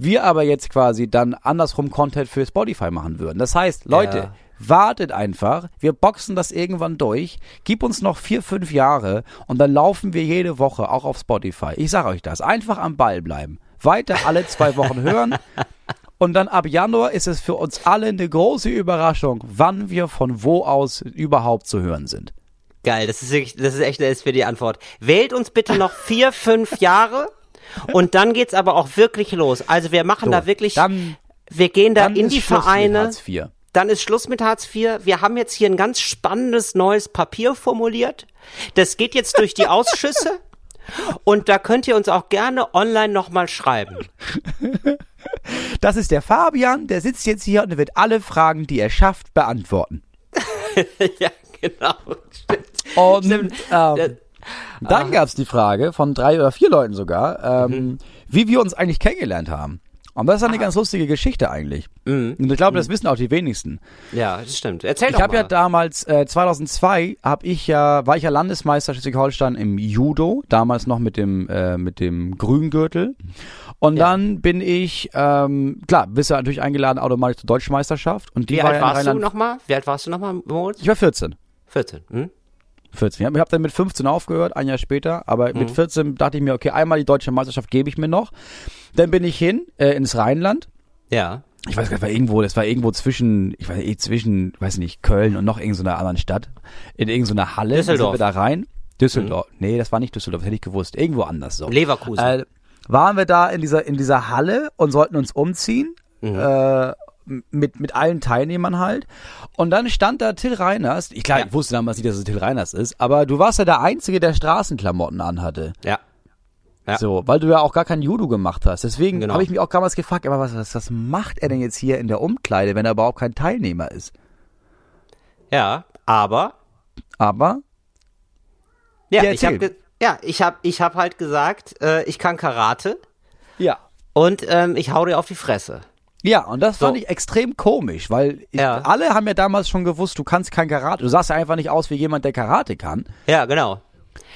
wir aber jetzt quasi dann andersrum Content für Spotify machen würden. Das heißt, Leute, Ja. Wartet einfach, wir boxen das irgendwann durch, gib uns noch vier, fünf Jahre und dann laufen wir jede Woche auch auf Spotify. Ich sage euch das, einfach am Ball bleiben. Weiter alle zwei Wochen hören und dann ab Januar ist es für uns alle eine große Überraschung, wann wir von wo aus überhaupt zu hören sind. Geil, das ist wirklich, das ist echt eine SPD-Antwort. Wählt uns bitte noch vier, fünf Jahre und dann geht's aber auch wirklich los. Also wir machen So, da wirklich, dann- wir gehen da in die Vereine. Dann ist Schluss mit Hartz IV. Wir haben jetzt hier ein ganz spannendes neues Papier formuliert. Das geht jetzt durch die Ausschüsse. Und da könnt ihr uns auch gerne online nochmal schreiben. Das ist der Fabian, der sitzt jetzt hier und wird alle Fragen, die er schafft, beantworten. ja, genau. Stimmt. Und Stimmt. ähm, dann gab's die Frage von drei oder vier Leuten sogar, ähm, Mhm. wie wir uns eigentlich kennengelernt haben. Und das ist eine ganz lustige Geschichte eigentlich. Mhm. Und ich glaube, das wissen auch die wenigsten. Ja, das stimmt. Erzähl Ich doch habe mal. ja damals äh, 2002 habe ich ja war ich ja Landesmeister Schleswig-Holstein im Judo, damals noch mit dem äh, mit dem Grüngürtel. Und Ja. dann bin ich ähm, klar, bist du natürlich eingeladen automatisch zur Deutschen Meisterschaft und die Wie war alt ja warst du nochmal? Wie alt warst du nochmal, Moritz? Ich war 14. 14. Hm? 14. Ich habe hab dann mit 15 aufgehört, ein Jahr später. Aber Mhm. mit 14 dachte ich mir, okay, einmal die deutsche Meisterschaft gebe ich mir noch. Dann bin ich hin äh, ins Rheinland. Ja. Ich weiß gar nicht, war irgendwo, das war irgendwo zwischen, ich weiß eh zwischen, weiß nicht, Köln und noch irgendeiner anderen Stadt. In irgendeiner Halle. Düsseldorf. Sind wir da rein. Düsseldorf. Nee, das war nicht Düsseldorf, das hätte ich gewusst. Irgendwo anders so. Leverkusen. Äh, waren wir da in dieser, in dieser Halle und sollten uns umziehen. Äh, mit, mit allen Teilnehmern halt. Und dann stand da Till Reiners. Ich, klar, Ja. ich wusste damals nicht, dass es Till Reiners ist, aber du warst ja der Einzige, der Straßenklamotten anhatte. ja. Ja. So, weil du ja auch gar kein Judo gemacht hast. Deswegen Genau. habe ich mich auch damals gefragt, aber was, was, was macht er denn jetzt hier in der Umkleide, wenn er überhaupt kein Teilnehmer ist? Ja, aber Aber, ja, Ja, ich habe ja, ich habe ich habe halt gesagt, äh, ich kann Karate ja. und ähm, ich hau dir auf die Fresse. Ja, und das fand So. ich extrem komisch, weil ich, Ja. alle haben ja damals schon gewusst, du kannst kein Karate. Du sahst ja einfach nicht aus wie jemand, der Karate kann. Ja, genau.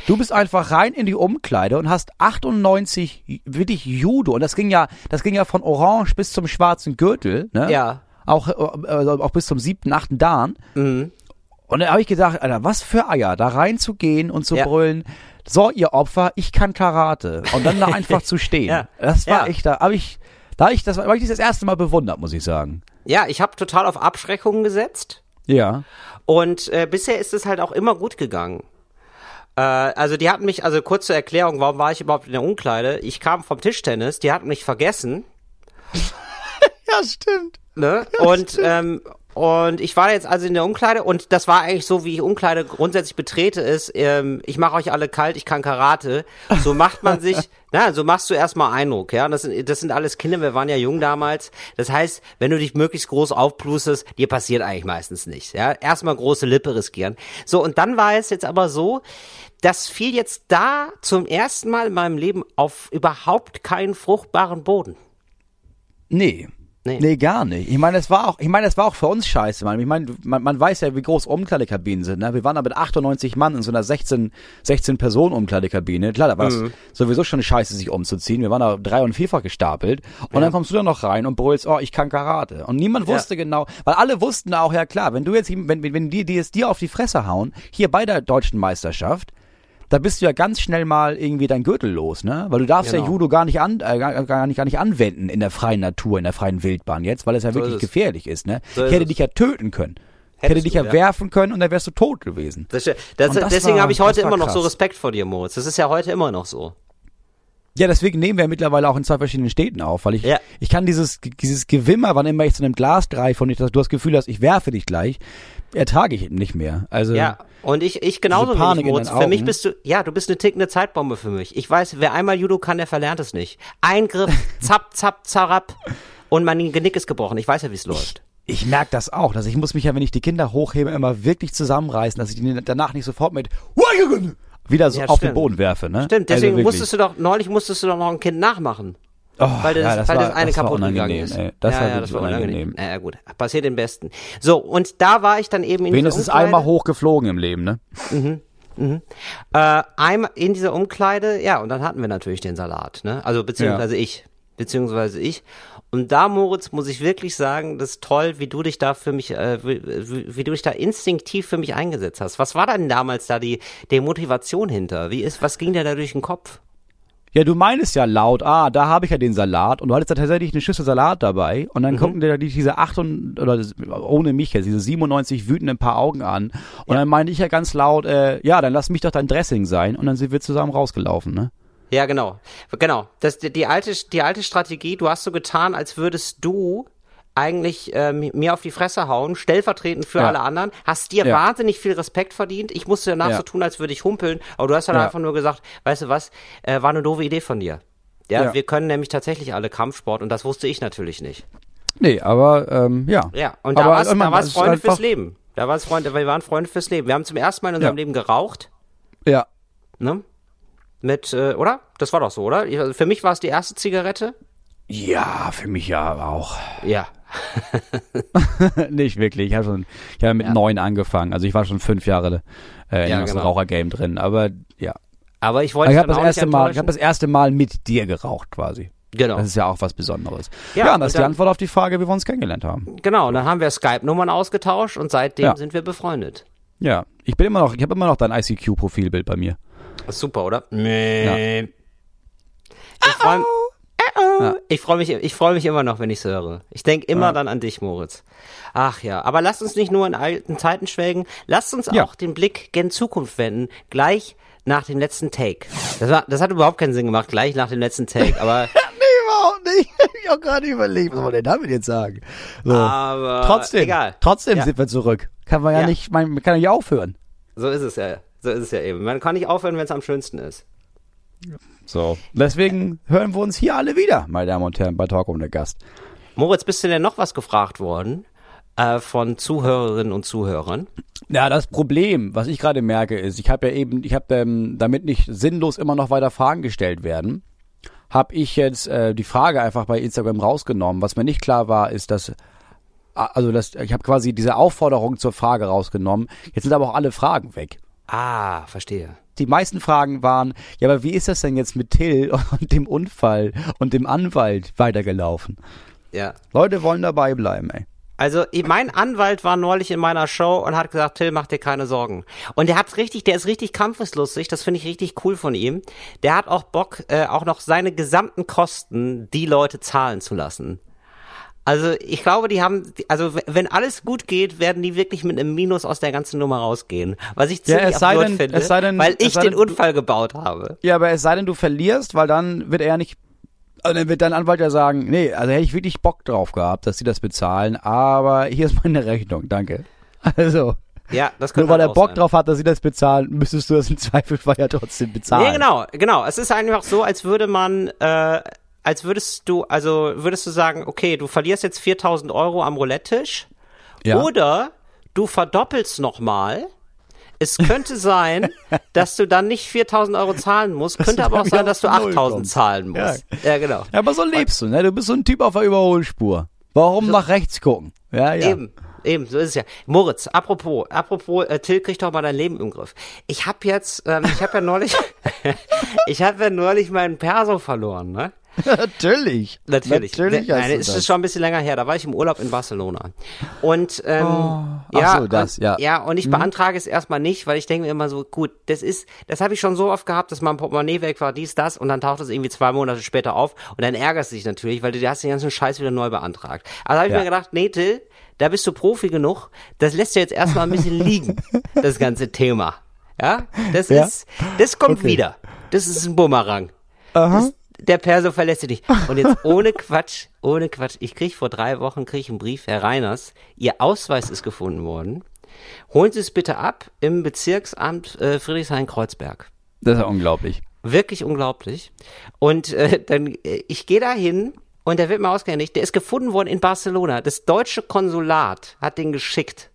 Du bist einfach rein in die Umkleide und hast 98 wirklich Judo und das ging ja, das ging ja von Orange bis zum schwarzen Gürtel, ne? Ja. Auch äh, also auch bis zum siebten, achten Dan. Mhm. Und dann habe ich gedacht, Alter, was für Eier, da reinzugehen und zu Ja. brüllen, so ihr Opfer, ich kann Karate und dann da einfach zu stehen. Ja. Das war Ja. echt da, habe ich da ich das war ich das erste Mal bewundert, muss ich sagen. Ja, ich habe total auf Abschreckung gesetzt Ja. und äh, bisher ist es halt auch immer gut gegangen. Äh, also die hatten mich, also kurze Erklärung, warum war ich überhaupt in der Umkleide? Ich kam vom Tischtennis, die hatten mich vergessen. Ja, stimmt. Ne? und ähm, und ich war jetzt also in der Umkleide und das war eigentlich so, wie ich Umkleide grundsätzlich betrete, ist, ähm, ich mache euch alle kalt, ich kann Karate. So macht man sich, na, so machst du erstmal Eindruck, ja. Das sind, das sind alles Kinder, wir waren ja jung damals. Das heißt, wenn du dich möglichst groß aufplustest, dir passiert eigentlich meistens nichts, ja. Erstmal große Lippe riskieren. So, und dann war es jetzt aber so, das fiel jetzt da zum ersten Mal in meinem Leben auf überhaupt keinen fruchtbaren Boden. Nee. Nee. Nee. gar nicht. Ich meine, es war auch, ich meine, es war auch für uns scheiße, Mann. Ich meine, man, man weiß ja, wie groß Umkleidekabinen sind, ne? Wir waren da mit 98 Mann in so einer 16, 16 Personen Umkleidekabine. Klar, da war Mhm. es sowieso schon scheiße, sich umzuziehen. Wir waren da drei- und vierfach gestapelt. Und dann kommst du da noch rein und brüllst, oh, ich kann Karate. Und niemand Ja. wusste genau, weil alle wussten auch, ja klar, wenn du jetzt, wenn, wenn, wenn die, die es dir auf die Fresse hauen, hier bei der deutschen Meisterschaft, da bist du ja ganz schnell mal irgendwie dein Gürtel los, ne? Weil du darfst ja Genau. Judo gar nicht an, äh, gar, nicht gar nicht anwenden in der freien Natur, in der freien Wildbahn jetzt, weil es ja So wirklich ist gefährlich ist, ne? So ich hätte dich ja töten können. Ich hätte Hättest dich ja, ja. werfen können und dann wärst du tot gewesen. Das, das, das deswegen habe ich heute immer noch so krass. Respekt vor dir, Moritz. Das ist ja heute immer noch so. Ja, deswegen nehmen wir mittlerweile auch in zwei verschiedenen Städten auf, weil ich, Ja. ich kann dieses, dieses Gewimmer, wann immer ich zu einem Glas greife und ich, das- du das Gefühl hast, ich werfe dich gleich, ertrage ich nicht mehr. Also, Ja, und ich, ich genauso Panik wie Moritz. deinen Für mich bist du, ja, du bist eine tickende Zeitbombe für mich. Ich weiß, wer einmal Judo kann, der verlernt es nicht. Eingriff, zapp, zapp, zarab und mein Genick ist gebrochen. Ich weiß ja, wie es läuft. Ich merke das auch, dass ich muss mich ja, wenn ich die Kinder hochhebe, immer wirklich zusammenreißen, dass ich die danach nicht sofort mit wieder so Ja, auf stimmt. den Boden werfe. Ne? Stimmt, deswegen also musstest du doch, neulich musstest du doch noch ein Kind nachmachen. Oh, Weil das, ja, das weil war, das eine das kaputt gegangen ist. Ey. Das ja, war ja, das war unangenehm. unangenehm. Ja, ja, gut. Passiert den Besten. So, und da war ich dann eben in Wenigstens dieser Umkleide. einmal hochgeflogen im Leben, ne? Äh, einmal in dieser Umkleide, ja, und dann hatten wir natürlich den Salat, ne? Also beziehungsweise ich. Beziehungsweise ich. Und da, Moritz, muss ich wirklich sagen, das ist toll, wie du dich da für mich, äh, wie, wie, wie du dich da instinktiv für mich eingesetzt hast. Was war denn damals da die, die Motivation hinter? Wie ist, was ging dir da durch den Kopf? Ja, du meinst ja laut, ah, da habe ich ja den Salat und du hattest da tatsächlich eine Schüssel Salat dabei und Mhm. dann gucken dir da die- diese 8 und, oder ohne mich jetzt, diese 97 wütenden Paar Augen an und dann meinte ich ja ganz laut, äh, ja, dann lass mich doch dein Dressing sein und dann sind wir zusammen rausgelaufen, ne? Ja, genau. Genau. Das, die, die alte, die alte Strategie, du hast so getan, als würdest du eigentlich äh, mir auf die Fresse hauen, stellvertretend für Ja. alle anderen, hast dir Ja. wahnsinnig viel Respekt verdient. Ich musste danach Ja. so tun, als würde ich humpeln, aber du hast dann Ja. einfach nur gesagt, weißt du was, äh, war eine doofe Idee von dir. Ja, wir können nämlich tatsächlich alle Kampfsport und das wusste ich natürlich nicht. Nee, aber ähm, ja. Ja, und da war es Freunde fürs Leben. Da war es Freunde, wir waren Freunde fürs Leben. Wir haben zum ersten Mal in unserem Ja. Leben geraucht, Ja. ne? Mit, äh, oder? Das war doch so, oder? Ich, also für mich war es die erste Zigarette. Ja, für mich ja auch. Ja. Nicht wirklich. Ich habe schon, ich habe mit neun angefangen. Also ich war schon fünf Jahre äh, in Ja, dem genau. Rauchergame drin. Aber ja. Aber ich wollte Ich dich habe dann das auch erste nicht Mal, ich habe das erste Mal mit dir geraucht quasi. Genau. Das ist ja auch was Besonderes. Ja, Ja, und und das ist die Antwort auf die Frage, wie wir uns kennengelernt haben. Genau, und dann haben wir Skype-Nummern ausgetauscht und seitdem Ja. sind wir befreundet. Ja, ich bin immer noch, ich habe immer noch dein ICQ-Profilbild bei mir. Das ist super, oder? Nee. Ich freue Ja. ich freu mich, ich freu mich immer noch, wenn ich höre. Ich denke immer Ja. dann an dich, Moritz. Ach ja, aber lasst uns nicht nur in alten Zeiten schwelgen, lasst uns Ja. auch den Blick gen Zukunft wenden, gleich nach dem letzten Take. Das, war, das hat überhaupt keinen Sinn gemacht, gleich nach dem letzten Take, aber, Nee, überhaupt nicht. Ich habe gerade überlegt, was soll der damit jetzt sagen? So. aber trotzdem, egal. trotzdem Ja. sind wir zurück. Kann man ja, Ja. nicht, man kann ja nicht aufhören. So ist es ja. So ist es ja eben. Man kann nicht aufhören, wenn es am schönsten ist. So. Deswegen hören wir uns hier alle wieder, meine Damen und Herren, bei Talk ohne Gast. Moritz, bist du denn noch was gefragt worden äh, von Zuhörerinnen und Zuhörern? Ja, das Problem, was ich gerade merke, ist, ich habe ja eben, ich habe ähm, damit nicht sinnlos immer noch weiter Fragen gestellt werden, habe ich jetzt äh, die Frage einfach bei Instagram rausgenommen. Was mir nicht klar war, ist, dass also das, ich habe quasi diese Aufforderung zur Frage rausgenommen. Jetzt sind aber auch alle Fragen weg. Ah, verstehe. Die meisten Fragen waren, ja, aber wie ist das denn jetzt mit Till und dem Unfall und dem Anwalt weitergelaufen? Ja. Leute wollen dabei bleiben, ey. Also mein Anwalt war neulich in meiner Show und hat gesagt, Till, mach dir keine Sorgen. Und der hat richtig, der ist richtig kampfeslustig, das finde ich richtig cool von ihm. Der hat auch Bock, äh, auch noch seine gesamten Kosten die Leute zahlen zu lassen. Also ich glaube, die haben, also wenn alles gut geht, werden die wirklich mit einem Minus aus der ganzen Nummer rausgehen. Was ich Ja, ziemlich es sei absurd denn- finde, es sei denn- weil ich den denn, Unfall gebaut habe. Ja, aber es sei denn, du verlierst, weil dann wird er ja nicht. Also dann wird dein Anwalt ja sagen, nee, also hätte ich wirklich Bock drauf gehabt, dass sie das bezahlen, aber hier ist meine Rechnung, danke. Also, Ja, das nur weil er Bock sein. drauf hat, dass sie das bezahlen, müsstest du das im Zweifelsfall ja trotzdem bezahlen. Nee, genau, genau. Es ist einfach so, als würde man, äh, als würdest du, also würdest du sagen, okay, du verlierst jetzt 4000 Euro am Roulette-Tisch Ja. oder du verdoppelst nochmal. Es könnte sein, dass du dann nicht 4000 Euro zahlen musst, könnte du aber auch sein, dass du auf Null 8000 kommst. zahlen Ja. musst. Ja, genau. Ja, aber so lebst du, ne? Du bist so ein Typ auf der Überholspur. Warum nach rechts gucken? Ja, ja. Eben, eben, so ist es ja. Moritz, apropos, apropos, äh, Till, krieg doch mal dein Leben im Griff. Ich habe jetzt, ähm, ich habe ja neulich, ich habe ja neulich meinen Perso verloren, ne? Natürlich. Natürlich. Natürlich Ne- Nein, es das. ist schon ein bisschen länger her. Da war ich im Urlaub in Barcelona. Und ähm, ach ja, so, das, und, ja. ja, und ich beantrage es erstmal nicht, weil ich denke mir immer so, gut, das ist, das habe ich schon so oft gehabt, dass mein Portemonnaie weg war, dies, das, und dann taucht es irgendwie zwei Monate später auf und dann ärgerst du dich natürlich, weil du hast den ganzen Scheiß wieder neu beantragt. Also habe ich Ja. mir gedacht, nee, Till, da bist du Profi genug, das lässt du jetzt erstmal ein bisschen liegen, das ganze Thema. Ja, das Ja. ist, das kommt Okay. wieder. Das ist ein Bumerang. Aha. Das, der Perso verlässt dich. Und jetzt ohne Quatsch, ohne Quatsch. Ich krieg vor drei Wochen krieg ich einen Brief, Herr Reiners, Ihr Ausweis ist gefunden worden. Holen Sie es bitte ab im Bezirksamt äh, Friedrichshain-Kreuzberg. Das ist ja unglaublich. Wirklich unglaublich. Und äh, dann, äh, ich gehe da hin und der wird mir ausgehändigt. Der ist gefunden worden in Barcelona. Das deutsche Konsulat hat den geschickt.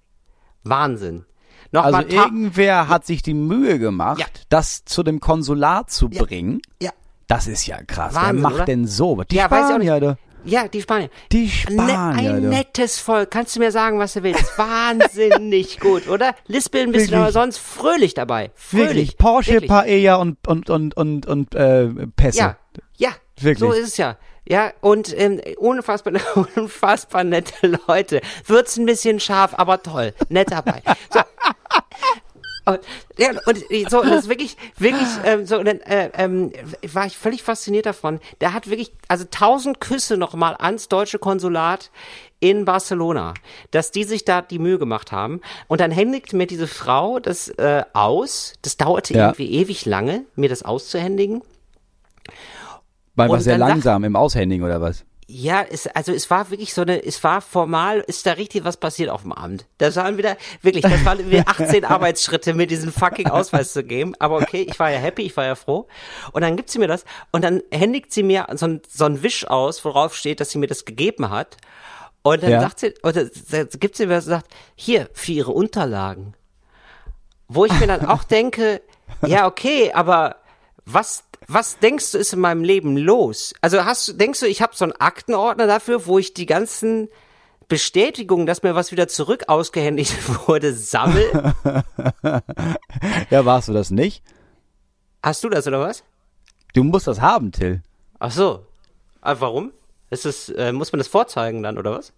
Wahnsinn. Noch Also irgendwer hat sich die Mühe gemacht, Ja. das zu dem Konsulat zu bringen. ja, Das ist ja krass. Wahnsinn, Wer macht oder? denn so? Die Ja, weiß ich auch Spanier, nicht. du. ja, die Spanier. Die Ne, Spanier, ein du. nettes Volk. Kannst du mir sagen, was du willst? Wahnsinnig gut, oder? Lispeln ein bisschen, Wirklich. aber sonst fröhlich dabei. Fröhlich. Wirklich. Porsche, Wirklich. Paella und, und, und, und, und äh, Pässe. Ja, ja. Wirklich. So ist es ja. Ja, und ähm, unfassbar, unfassbar nette Leute. Wird's ein bisschen scharf, aber toll. Nett dabei. So. Und, ja, und so, das ist wirklich, wirklich, ähm, so, und dann, äh, ähm, war ich völlig fasziniert davon. Der hat wirklich, also tausend Küsse nochmal ans deutsche Konsulat in Barcelona, dass die sich da die Mühe gemacht haben. Und dann händigt mir diese Frau das äh, aus. Das dauerte Ja. irgendwie ewig lange, mir das auszuhändigen. Weil Und was sehr dann sagt- langsam im Aushändigen oder was? Ja, es, also es war wirklich so eine, es war formal, ist da richtig was passiert auf dem Abend. Das waren wieder, wirklich, das waren wieder 18 Arbeitsschritte, mir diesen fucking Ausweis zu geben. Aber okay, ich war ja happy, ich war ja froh. Und dann gibt sie mir das und dann händigt sie mir so ein, so ein Wisch aus, worauf steht, dass sie mir das gegeben hat. Und dann Ja. sagt sie, oder gibt sie mir was und sagt, hier, für ihre Unterlagen. Wo ich mir dann auch denke, ja, okay, aber was, was denkst du ist in meinem Leben los? Also hast du, denkst du, ich habe so einen Aktenordner dafür, wo ich die ganzen Bestätigungen, dass mir was wieder zurück ausgehändigt wurde, sammel? Ja, warst du das nicht? Hast du das oder was? Du musst das haben, Till. Ach so. Aber warum? Ist es, äh, muss man das vorzeigen dann oder was?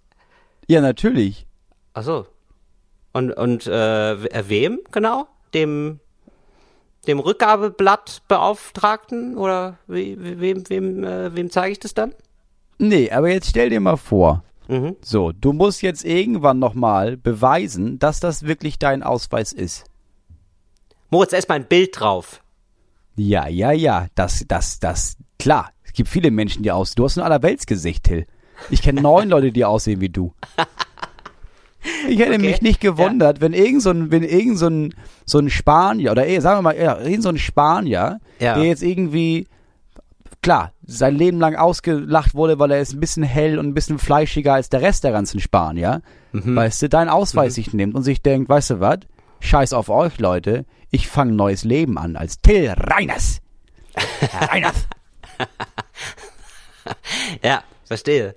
Ja, natürlich. Ach so. Und, und äh, w- wem genau? Dem, dem Rückgabeblattbeauftragten oder wie, wie- wem, wem, äh, wem zeige ich das dann? Nee, aber jetzt stell dir mal vor. Mhm. So, du musst jetzt irgendwann nochmal beweisen, dass das wirklich dein Ausweis ist. Moritz, erstmal ein Bild drauf. Ja, ja, ja, das, das, das, klar. Es gibt viele Menschen, die aussehen. Du hast ein Allerweltsgesicht, Till. Ich kenne neun Leute, die aussehen wie du. Ich hätte Okay, mich nicht gewundert, wenn irgend so ein, wenn irgend so ein, so ein Spanier, oder eh, sagen wir mal, ja, irgend so ein Spanier, Ja. der jetzt irgendwie, klar, sein Leben lang ausgelacht wurde, weil er ist ein bisschen hell und ein bisschen fleischiger als der Rest der ganzen Spanier, Mhm. weißt du, deinen Ausweis sich nimmt und sich denkt, weißt du was, scheiß auf euch, Leute, ich fange ein neues Leben an als Till Reiners. Reiners. Ja, verstehe.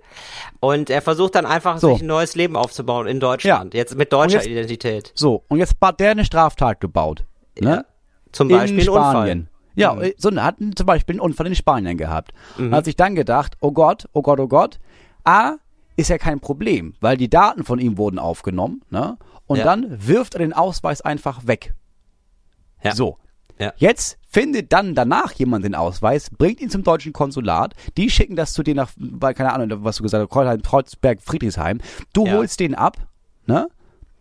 Und er versucht dann einfach, So. sich ein neues Leben aufzubauen in Deutschland. Ja. Jetzt mit deutscher jetzt- Identität. So, und jetzt hat der eine Straftat gebaut. Ne? Ja. Zum in Beispiel ein Spanien. Unfall. Ja, Mhm. so hat zum Beispiel einen Unfall in Spanien gehabt. Und hat sich dann gedacht, oh Gott, oh Gott, oh Gott, A, ist ja kein Problem, weil die Daten von ihm wurden aufgenommen, ne? Und Ja. dann wirft er den Ausweis einfach weg. Ja. So. Ja. Jetzt findet dann danach jemand den Ausweis, bringt ihn zum deutschen Konsulat, die schicken das zu dir nach, weil, keine Ahnung, was du gesagt hast, Kreuzheim, Kreuzberg, Friedrichshain. Du Ja. holst den ab, ne?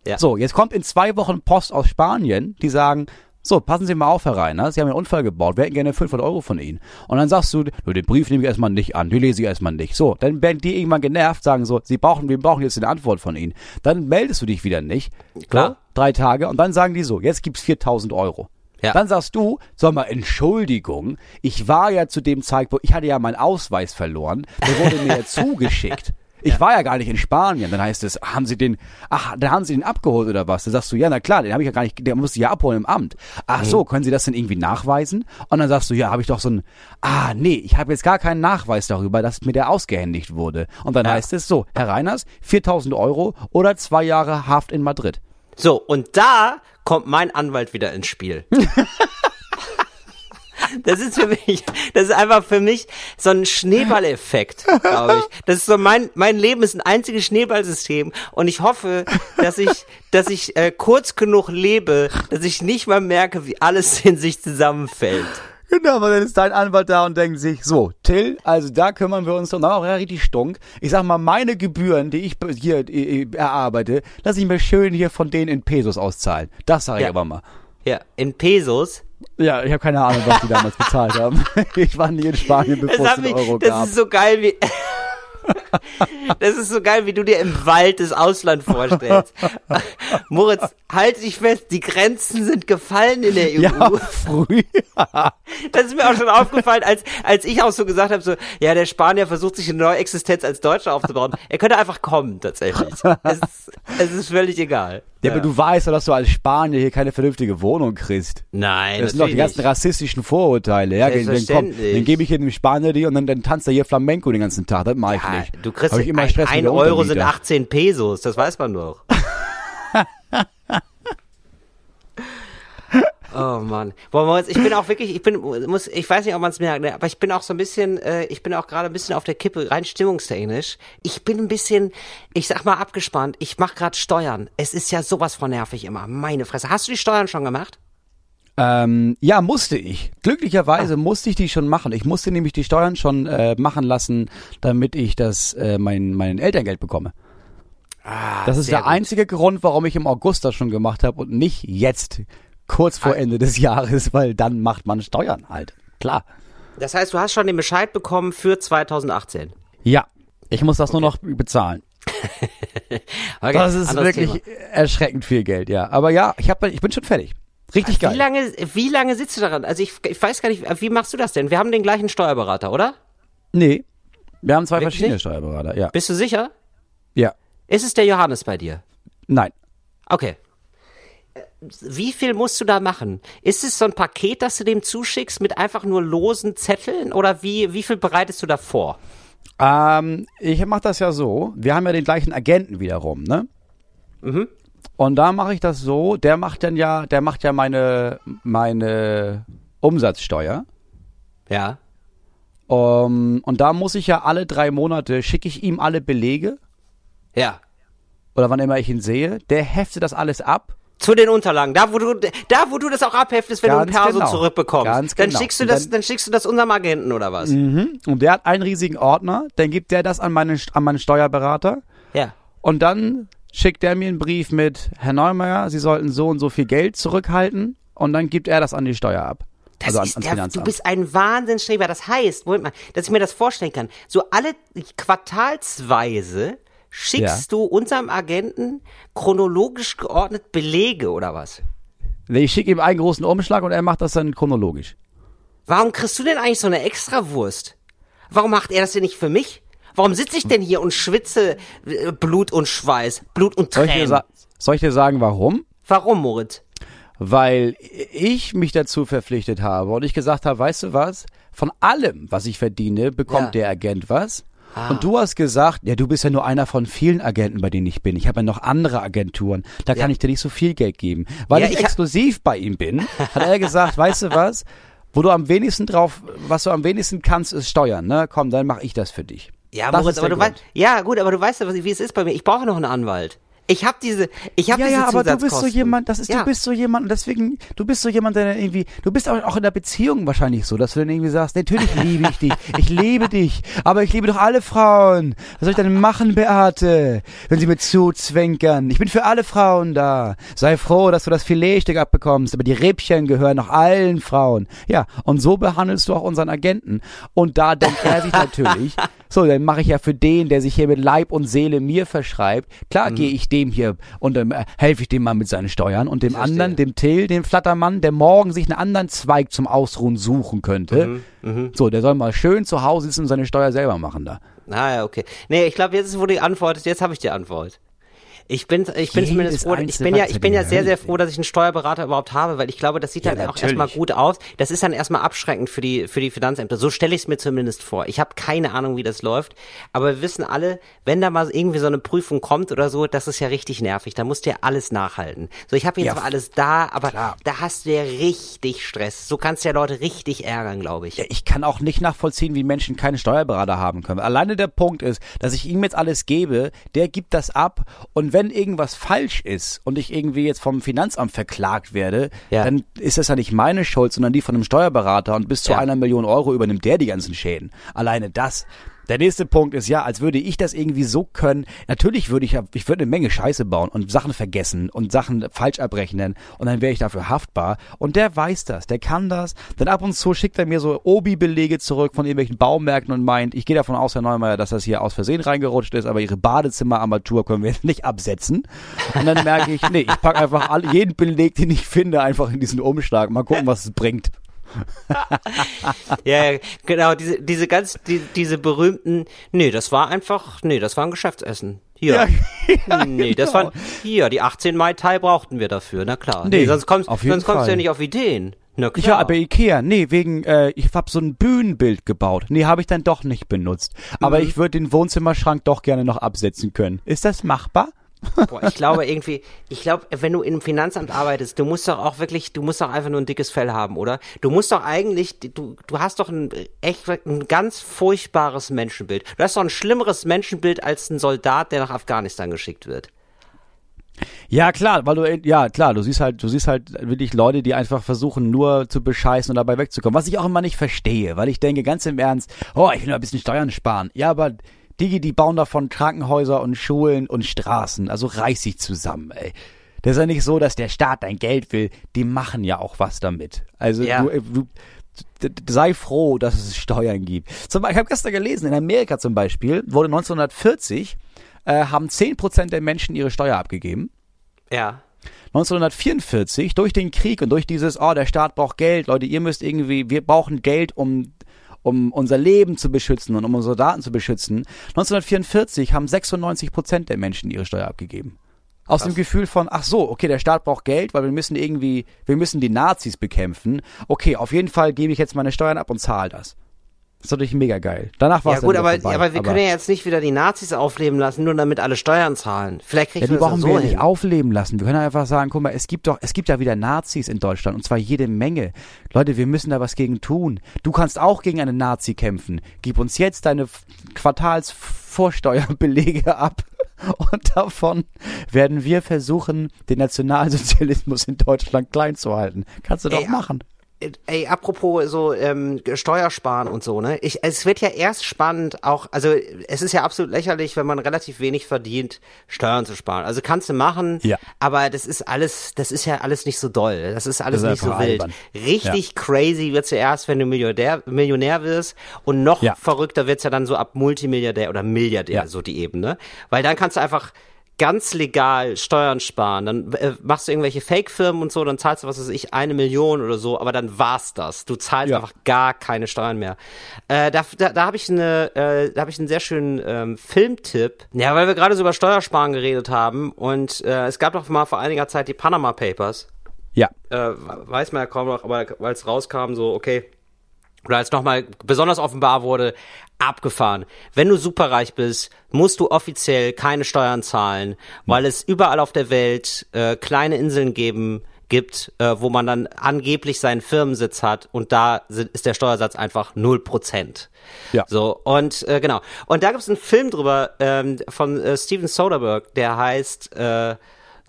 Ja. So, jetzt kommt in zwei Wochen Post aus Spanien, die sagen, so, passen Sie mal auf, Herr Reiner, Sie haben einen Unfall gebaut, wir hätten gerne 500 Euro von Ihnen. Und dann sagst du, "Nö, den Brief nehme ich erstmal nicht an, den lese ich erstmal nicht. So, dann werden die irgendwann genervt, sagen so, Sie brauchen, wir brauchen jetzt eine Antwort von Ihnen. Dann meldest du dich wieder nicht. Klar. So, drei Tage und dann sagen die so, jetzt gibt's 4000 Euro. Ja. Dann sagst du, sag mal, Entschuldigung, ich war ja zu dem Zeitpunkt, ich hatte ja meinen Ausweis verloren, der wurde mir ja zugeschickt. Ich war ja gar nicht in Spanien. Dann heißt es, haben Sie den, ach, dann haben Sie den abgeholt oder was? Dann sagst du, ja, na klar, den habe ich ja gar nicht, der musste ich ja abholen im Amt. Ach so, können Sie das denn irgendwie nachweisen? Und dann sagst du, ja, habe ich doch so ein, ah, nee, ich habe jetzt gar keinen Nachweis darüber, dass mir der ausgehändigt wurde. Und dann Ja. heißt es so, Herr Reiners, 4000 Euro oder zwei Jahre Haft in Madrid. So, und da kommt mein Anwalt wieder ins Spiel. Das ist für mich, das ist einfach für mich so ein Schneeballeffekt, glaube ich. Das ist so mein, mein Leben ist ein einziges Schneeballsystem und ich hoffe, dass ich, dass ich äh, kurz genug lebe, dass ich nicht mal merke, wie alles in sich zusammenfällt. Genau, aber dann ist dein Anwalt da und denkt sich, so, Till, also da kümmern wir uns doch noch richtig stunk. Ich sag mal, meine Gebühren, die ich hier äh, äh, erarbeite, lass ich mir schön hier von denen in Pesos auszahlen. Das sage ich Ja. aber mal. Ja, in Pesos. Ja, ich habe keine Ahnung, was die damals bezahlt haben. Ich war nie in Spanien, Das, bevor es den Euro das gab. ist so geil wie. Das ist so geil, wie du dir im Wald das Ausland vorstellst. Moritz, halt dich fest, die Grenzen sind gefallen in der EU. ja, früh. Das ist mir auch schon aufgefallen, als, als ich auch so gesagt habe, so, ja, der Spanier versucht sich eine neue Existenz als Deutscher aufzubauen. Er könnte einfach kommen, tatsächlich. Es, es ist völlig egal. Ja, aber du weißt doch, dass du als Spanier hier keine vernünftige Wohnung kriegst. Nein, Das sind doch die ganzen natürlich rassistischen Vorurteile. Ja, dann, komm, dann gebe ich hier dem Spanier die und dann, dann tanzt er hier Flamenco den ganzen Tag. Das mache ich Ja, nicht. du kriegst ich immer ein, Stress ein der Euro sind Untermieter. 18 Pesos, das weiß man doch. Oh Mann. Ich bin auch wirklich, ich bin, muss, ich weiß nicht, ob man es merkt, ne, aber ich bin auch so ein bisschen, äh, ich bin auch gerade ein bisschen auf der Kippe, rein stimmungstechnisch. Ich bin ein bisschen, ich sag mal abgespannt, ich mache gerade Steuern. Es ist ja sowas von nervig immer. Meine Fresse. Hast du die Steuern schon gemacht? Ähm, ja, musste ich. Ah. Glücklicherweise musste ich die schon machen. Ich musste nämlich die Steuern schon äh, machen lassen, damit ich das äh, mein mein Elterngeld bekomme. Ah, Das ist der gut. einzige Grund, warum ich im August das schon gemacht habe und nicht jetzt, kurz Ah. vor Ende des Jahres, weil dann macht man Steuern halt. Klar. Das heißt, du hast schon den Bescheid bekommen für 2018. Ja. Ich muss das nur noch bezahlen. Okay, Das ist wirklich Thema. erschreckend viel Geld, ja. Aber ja, ich, hab, ich bin schon fertig. Richtig Wie geil. lange, wie lange sitzt du daran? Also ich, ich weiß gar nicht, wie machst du das denn? Wir haben den gleichen Steuerberater, oder? Nee. Wir haben zwei Wirklich verschiedene nicht? Steuerberater, ja. Bist du sicher? Ja. Ist es der Johannes bei dir? Nein. Okay. Wie viel musst du da machen? Ist es so ein Paket, das du dem zuschickst mit einfach nur losen Zetteln oder wie, wie viel bereitest du da vor? Ähm, ich mache das ja so. Wir haben ja den gleichen Agenten wiederum, ne? Und da mache ich das so. Der macht dann ja, der macht ja meine meine Umsatzsteuer. Ja. Um, und da muss ich ja alle drei Monate schicke ich ihm alle Belege Ja. oder wann immer ich ihn sehe. Der heftet das alles ab. Zu den Unterlagen, da wo du, da wo du das auch abheftest, wenn Ganz du ein Perso genau. zurückbekommst. Ganz dann genau. schickst du das, dann- dann, schickst du das unserem Agenten oder was? Und der hat einen riesigen Ordner. Dann gibt der das an meinen an meinen Steuerberater. Ja. Und dann schickt er mir einen Brief mit, Herr Neumeier, Sie sollten so und so viel Geld zurückhalten. Und dann gibt er das an die Steuer ab. Das also an, ist der, du bist ein Wahnsinnsstreber. Das heißt, Moment mal, dass ich mir das vorstellen kann. So alle quartalsweise schickst Ja. du unserem Agenten chronologisch geordnet Belege oder was? Nee, Ich schicke ihm einen großen Umschlag und er macht das dann chronologisch. Warum kriegst du denn eigentlich so eine Extrawurst? Warum macht er das denn nicht für mich? Warum sitze ich denn hier und schwitze äh, Blut und Schweiß, Blut und Soll ich, Tränen? soll ich dir sagen, warum? Warum, Moritz? Weil ich mich dazu verpflichtet habe und ich gesagt habe, weißt du was? Von allem, was ich verdiene, bekommt Ja. der Agent was. Und du hast gesagt, ja, du bist ja nur einer von vielen Agenten, bei denen ich bin. Ich habe ja noch andere Agenturen. Da kann Ja. ich dir nicht so viel Geld geben. Weil Ja, ich, ich exklusiv bei ihm bin, hat er gesagt, weißt du was? Wo du am wenigsten drauf, was du am wenigsten kannst, ist steuern, ne? Komm, dann mache ich das für dich. Ja, Moritz, aber du weißt, ja gut, aber du weißt ja, wie es ist bei mir. Ich brauche noch einen Anwalt. Ich habe diese, ich habe Ja, diese ja, aber du bist so jemand, das ist, ja. du bist so jemand und deswegen, du bist so jemand, der irgendwie, du bist auch, auch in der Beziehung wahrscheinlich so, dass du dann irgendwie sagst, natürlich liebe ich dich, ich liebe dich, aber ich liebe doch alle Frauen. Was soll ich denn machen, Beate, wenn sie mir zuzwinkern? Ich bin für alle Frauen da. Sei froh, dass du das Filetstück abbekommst, aber die Rippchen gehören noch allen Frauen. Ja, und so behandelst du auch unseren Agenten. Und da denkt er sich natürlich, so, dann mache ich ja für den, der sich hier mit Leib und Seele mir verschreibt, klar Mhm. gehe ich dem hier und dann äh, helfe ich dem mal mit seinen Steuern und dem anderen, dem Till, dem Flattermann, der morgen sich einen anderen Zweig zum Ausruhen suchen könnte. Mhm, So, der soll mal schön zu Hause sitzen und seine Steuer selber machen da. Ah, ja, okay. Nee, ich glaube, jetzt ist, wo die Antwort ist, jetzt habe ich die Antwort. Ich bin, ich bin zumindest froh, ich bin ja, ich bin ja sehr, sehr froh, dass ich einen Steuerberater überhaupt habe, weil ich glaube, das sieht Ja, dann auch natürlich. erstmal gut aus. Das ist dann erstmal abschreckend für die, für die Finanzämter. So stelle ich es mir zumindest vor. Ich habe keine Ahnung, wie das läuft, aber wir wissen alle, wenn da mal irgendwie so eine Prüfung kommt oder so, das ist ja richtig nervig. Da musst du ja alles nachhalten. So, ich habe jetzt Ja, zwar alles da, aber klar. da hast du ja richtig Stress. So kannst du ja Leute richtig ärgern, glaube ich. Ja, ich kann auch nicht nachvollziehen, wie Menschen keinen Steuerberater haben können. Alleine der Punkt ist, dass ich ihm jetzt alles gebe, der gibt das ab und wenn irgendwas falsch ist und ich irgendwie jetzt vom Finanzamt verklagt werde, Ja. dann ist das ja nicht meine Schuld, sondern die von einem Steuerberater und bis zu Ja. einer Million Euro übernimmt der die ganzen Schäden. Alleine das. Der nächste Punkt ist ja, als würde ich das irgendwie so können. Natürlich würde ich, ich würde eine Menge Scheiße bauen und Sachen vergessen und Sachen falsch abrechnen und dann wäre ich dafür haftbar. Und der weiß das, der kann das. Dann ab und zu schickt er mir so Obi-Belege zurück von irgendwelchen Baumärkten und meint, ich gehe davon aus, Herr Neumeier, dass das hier aus Versehen reingerutscht ist, aber Ihre Badezimmerarmatur können wir jetzt nicht absetzen. Und dann merke ich, nee, ich packe einfach all, jeden Beleg, den ich finde, einfach in diesen Umschlag. Mal gucken, was es bringt. Ja, ja, genau, diese, diese ganz, die, diese berühmten, nee, das war einfach, nee, das war ein Geschäftsessen. Hier. nee, das genau. waren, hier, die 18 Mai Thai brauchten wir dafür, na klar. Nee, Nee, sonst kommst, sonst kommst du ja Fall. nicht auf Ideen. Na klar. Ja, bei Ikea, nee, wegen, äh, ich hab so ein Bühnenbild gebaut. Nee, habe ich dann doch nicht benutzt. Aber Mhm. ich würde den Wohnzimmerschrank doch gerne noch absetzen können. Ist das machbar? Boah, ich glaube irgendwie, ich glaube, wenn du im Finanzamt arbeitest, du musst doch auch wirklich, du musst doch einfach nur ein dickes Fell haben, oder? Du musst doch eigentlich, du, du hast doch ein echt ein ganz furchtbares Menschenbild. Du hast doch ein schlimmeres Menschenbild als ein Soldat, der nach Afghanistan geschickt wird. Ja, klar, weil du, ja, klar, du siehst halt, du siehst halt wirklich Leute, die einfach versuchen, nur zu bescheißen und dabei wegzukommen. Was ich auch immer nicht verstehe, weil ich denke, ganz im Ernst, oh, ich will nur ein bisschen Steuern sparen. Ja, aber die, die bauen davon Krankenhäuser und Schulen und Straßen. Also reiß dich zusammen, ey. Das ist ja nicht so, dass der Staat dein Geld will. Die machen ja auch was damit. Also Ja. du, äh, du, sei froh, dass es Steuern gibt. Zum, ich habe gestern gelesen, in Amerika zum Beispiel wurde 1940 äh, haben 10% der Menschen ihre Steuer abgegeben. Ja. 1944 durch den Krieg und durch dieses, oh, der Staat braucht Geld, Leute, ihr müsst irgendwie, wir brauchen Geld, um um unser Leben zu beschützen und um unsere Daten zu beschützen. 1944 haben 96 Prozent der Menschen ihre Steuer abgegeben. Aus Krass. dem Gefühl von, ach so, okay, der Staat braucht Geld, weil wir müssen irgendwie, wir müssen die Nazis bekämpfen. Okay, auf jeden Fall gebe ich jetzt meine Steuern ab und zahle das. Das ist natürlich mega geil. Danach war es Ja gut, aber, vorbei. aber wir aber können ja jetzt nicht wieder die Nazis aufleben lassen, nur damit alle Steuern zahlen. Vielleicht kriegen ja, wir die brauchen so wir hin. nicht aufleben lassen. Wir können einfach sagen, guck mal, es gibt doch, es gibt ja wieder Nazis in Deutschland und zwar jede Menge. Leute, wir müssen da was gegen tun. Du kannst auch gegen einen Nazi kämpfen. Gib uns jetzt deine Quartalsvorsteuerbelege ab. Und davon werden wir versuchen, den Nationalsozialismus in Deutschland klein zu halten. Kannst du doch Ey, machen ey, apropos so ähm, Steuersparen und so, ne? Ich, es wird ja erst spannend, auch, also es ist ja absolut lächerlich, wenn man relativ wenig verdient, Steuern zu sparen. Also kannst du machen, ja. aber das ist alles, das ist ja alles nicht so doll. Das ist alles das ist nicht so wild. Richtig ja. crazy wird's ja erst, wenn du Millionär, Millionär wirst und noch ja. verrückter wird's ja dann so ab Multimilliardär oder Milliardär, so die Ebene. Weil dann kannst du einfach ganz legal Steuern sparen. Dann äh, machst du irgendwelche Fake-Firmen und so, dann zahlst du, was weiß ich, eine Million oder so, aber dann war's das. Du zahlst ja. einfach gar keine Steuern mehr. Äh, da da, da habe ich eine, äh, da habe ich einen sehr schönen ähm, Filmtipp. Ja, weil wir gerade so über Steuersparen geredet haben und äh, es gab doch mal vor einiger Zeit die Panama Papers. Ja. Äh, weiß man ja kaum noch, aber weil es rauskam, so, okay, oder als nochmal besonders offenbar wurde, abgefahren. Wenn du superreich bist, musst du offiziell keine Steuern zahlen, weil es überall auf der Welt äh, kleine Inseln geben gibt, äh, wo man dann angeblich seinen Firmensitz hat und da sind, ist der Steuersatz einfach null Prozent. Ja. So, und äh, genau. Und da gibt es einen Film drüber ähm, von äh, Steven Soderbergh, der heißt äh,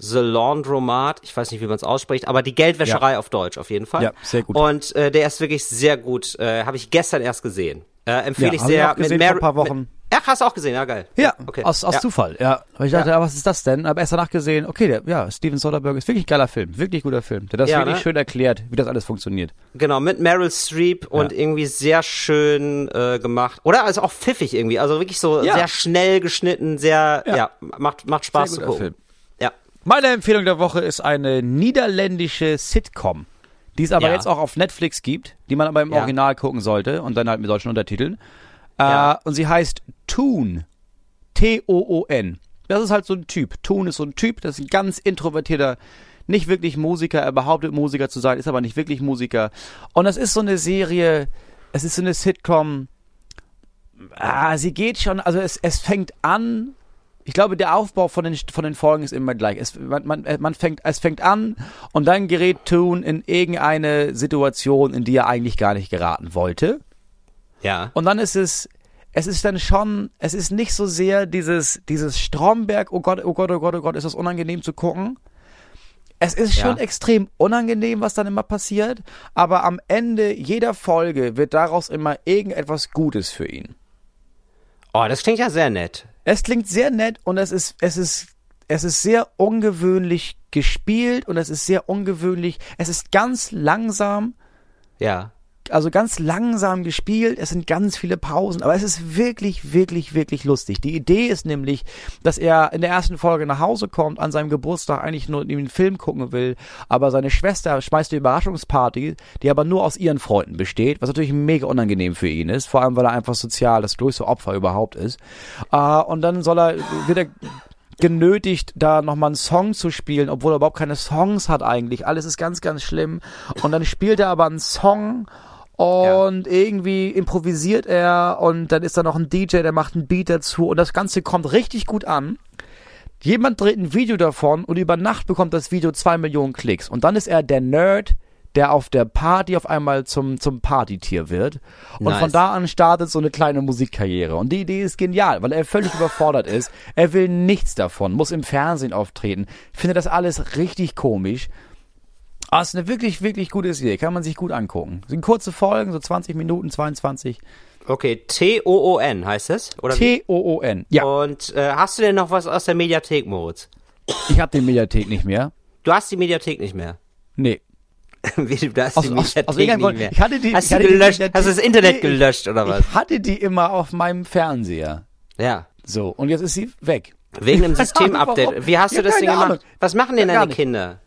The Laundromat, ich weiß nicht, wie man es ausspricht, aber die Geldwäscherei ja. auf Deutsch auf jeden Fall. Ja, sehr gut. Und äh, der ist wirklich sehr gut. Äh, Habe ich gestern erst gesehen. Äh, empfehle ja, ich sehr. Ich gesehen mit vor ein paar Wochen. Mit, Ach, hast du auch gesehen, ja geil. Ja, okay. aus, aus ja. Zufall, ja. Weil ich dachte, ja. was ist das denn? Aber erst danach gesehen, okay, der, ja, Steven Soderbergh ist wirklich ein geiler Film, wirklich guter Film. Der das ja, wirklich ne? schön erklärt, wie das alles funktioniert. Genau, mit Meryl Streep und irgendwie sehr schön äh, gemacht. Oder also auch pfiffig irgendwie, also wirklich so sehr schnell geschnitten, sehr, ja, macht, macht Spaß zu gucken. Film. Meine Empfehlung der Woche ist eine niederländische Sitcom, die es aber ja. jetzt auch auf Netflix gibt, die man aber im ja. Original gucken sollte und dann halt mit deutschen Untertiteln. Äh, ja. und sie heißt Toon. T-O-O-N. Das ist halt so ein Typ. Toon ist so ein Typ, das ist ein ganz introvertierter, nicht wirklich Musiker. Er behauptet Musiker zu sein, ist aber nicht wirklich Musiker. Und das ist so eine Serie, es ist so eine Sitcom. Ah, sie geht schon, also es, es fängt an ich glaube, der Aufbau von den, von den Folgen ist immer gleich. Es, man, man, man fängt, es fängt an und dann gerät Toon in irgendeine Situation, in die er eigentlich gar nicht geraten wollte. Ja. Und dann ist es, es ist dann schon, es ist nicht so sehr dieses, dieses Stromberg, oh Gott, oh Gott, oh Gott, oh Gott, ist das unangenehm zu gucken. Es ist schon ja. extrem unangenehm, was dann immer passiert, aber am Ende jeder Folge wird daraus immer irgendetwas Gutes für ihn. Oh, das klingt ja sehr nett. Es klingt sehr nett und es ist, es ist, es ist sehr ungewöhnlich gespielt und es ist sehr ungewöhnlich. Es ist ganz langsam. Ja. Also ganz langsam gespielt. Es sind ganz viele Pausen, aber es ist wirklich, wirklich, wirklich lustig. Die Idee ist nämlich, dass er in der ersten Folge nach Hause kommt, an seinem Geburtstag eigentlich nur einen Film gucken will, aber seine Schwester schmeißt eine Überraschungsparty, die aber nur aus ihren Freunden besteht, was natürlich mega unangenehm für ihn ist, vor allem weil er einfach sozial das größte Opfer überhaupt ist. Uh, und dann soll er wieder genötigt, da nochmal einen Song zu spielen, obwohl er überhaupt keine Songs hat eigentlich. Alles ist ganz, ganz schlimm. Und dann spielt er aber einen Song und ja. irgendwie improvisiert er und dann ist da noch ein DJ, der macht einen Beat dazu und das Ganze kommt richtig gut an. Jemand dreht ein Video davon und über Nacht bekommt das Video zwei Millionen Klicks. Und dann ist er der Nerd, der auf der Party auf einmal zum, zum Partytier wird. Und nice. von da an startet so eine kleine Musikkarriere. Und die Idee ist genial, weil er völlig überfordert ist. Er will nichts davon, muss im Fernsehen auftreten, findet das alles richtig komisch. Ah, ist eine wirklich, wirklich gute Serie. Kann man sich gut angucken. Sind kurze Folgen, so 20 Minuten, 22. Okay, T-O-O-N heißt es? T-O-O-N, ja. Und äh, hast du denn noch was aus der Mediathek, Moritz? Ich habe die Mediathek nicht mehr. Du hast die Mediathek nicht mehr? Nee. Wie, du hast Aus- die aus- Mediathek aus irgendeinem nicht Grund. mehr. Ich hatte die- hast du die gelöscht? Mediathek- hast du das Internet gelöscht oder was? Ich hatte die immer auf meinem Fernseher. Ja. So, und jetzt ist sie weg. Wegen nicht, Systemupdate. Wie hast du das keine gemacht? Was machen denn Ja, deine. Kinder?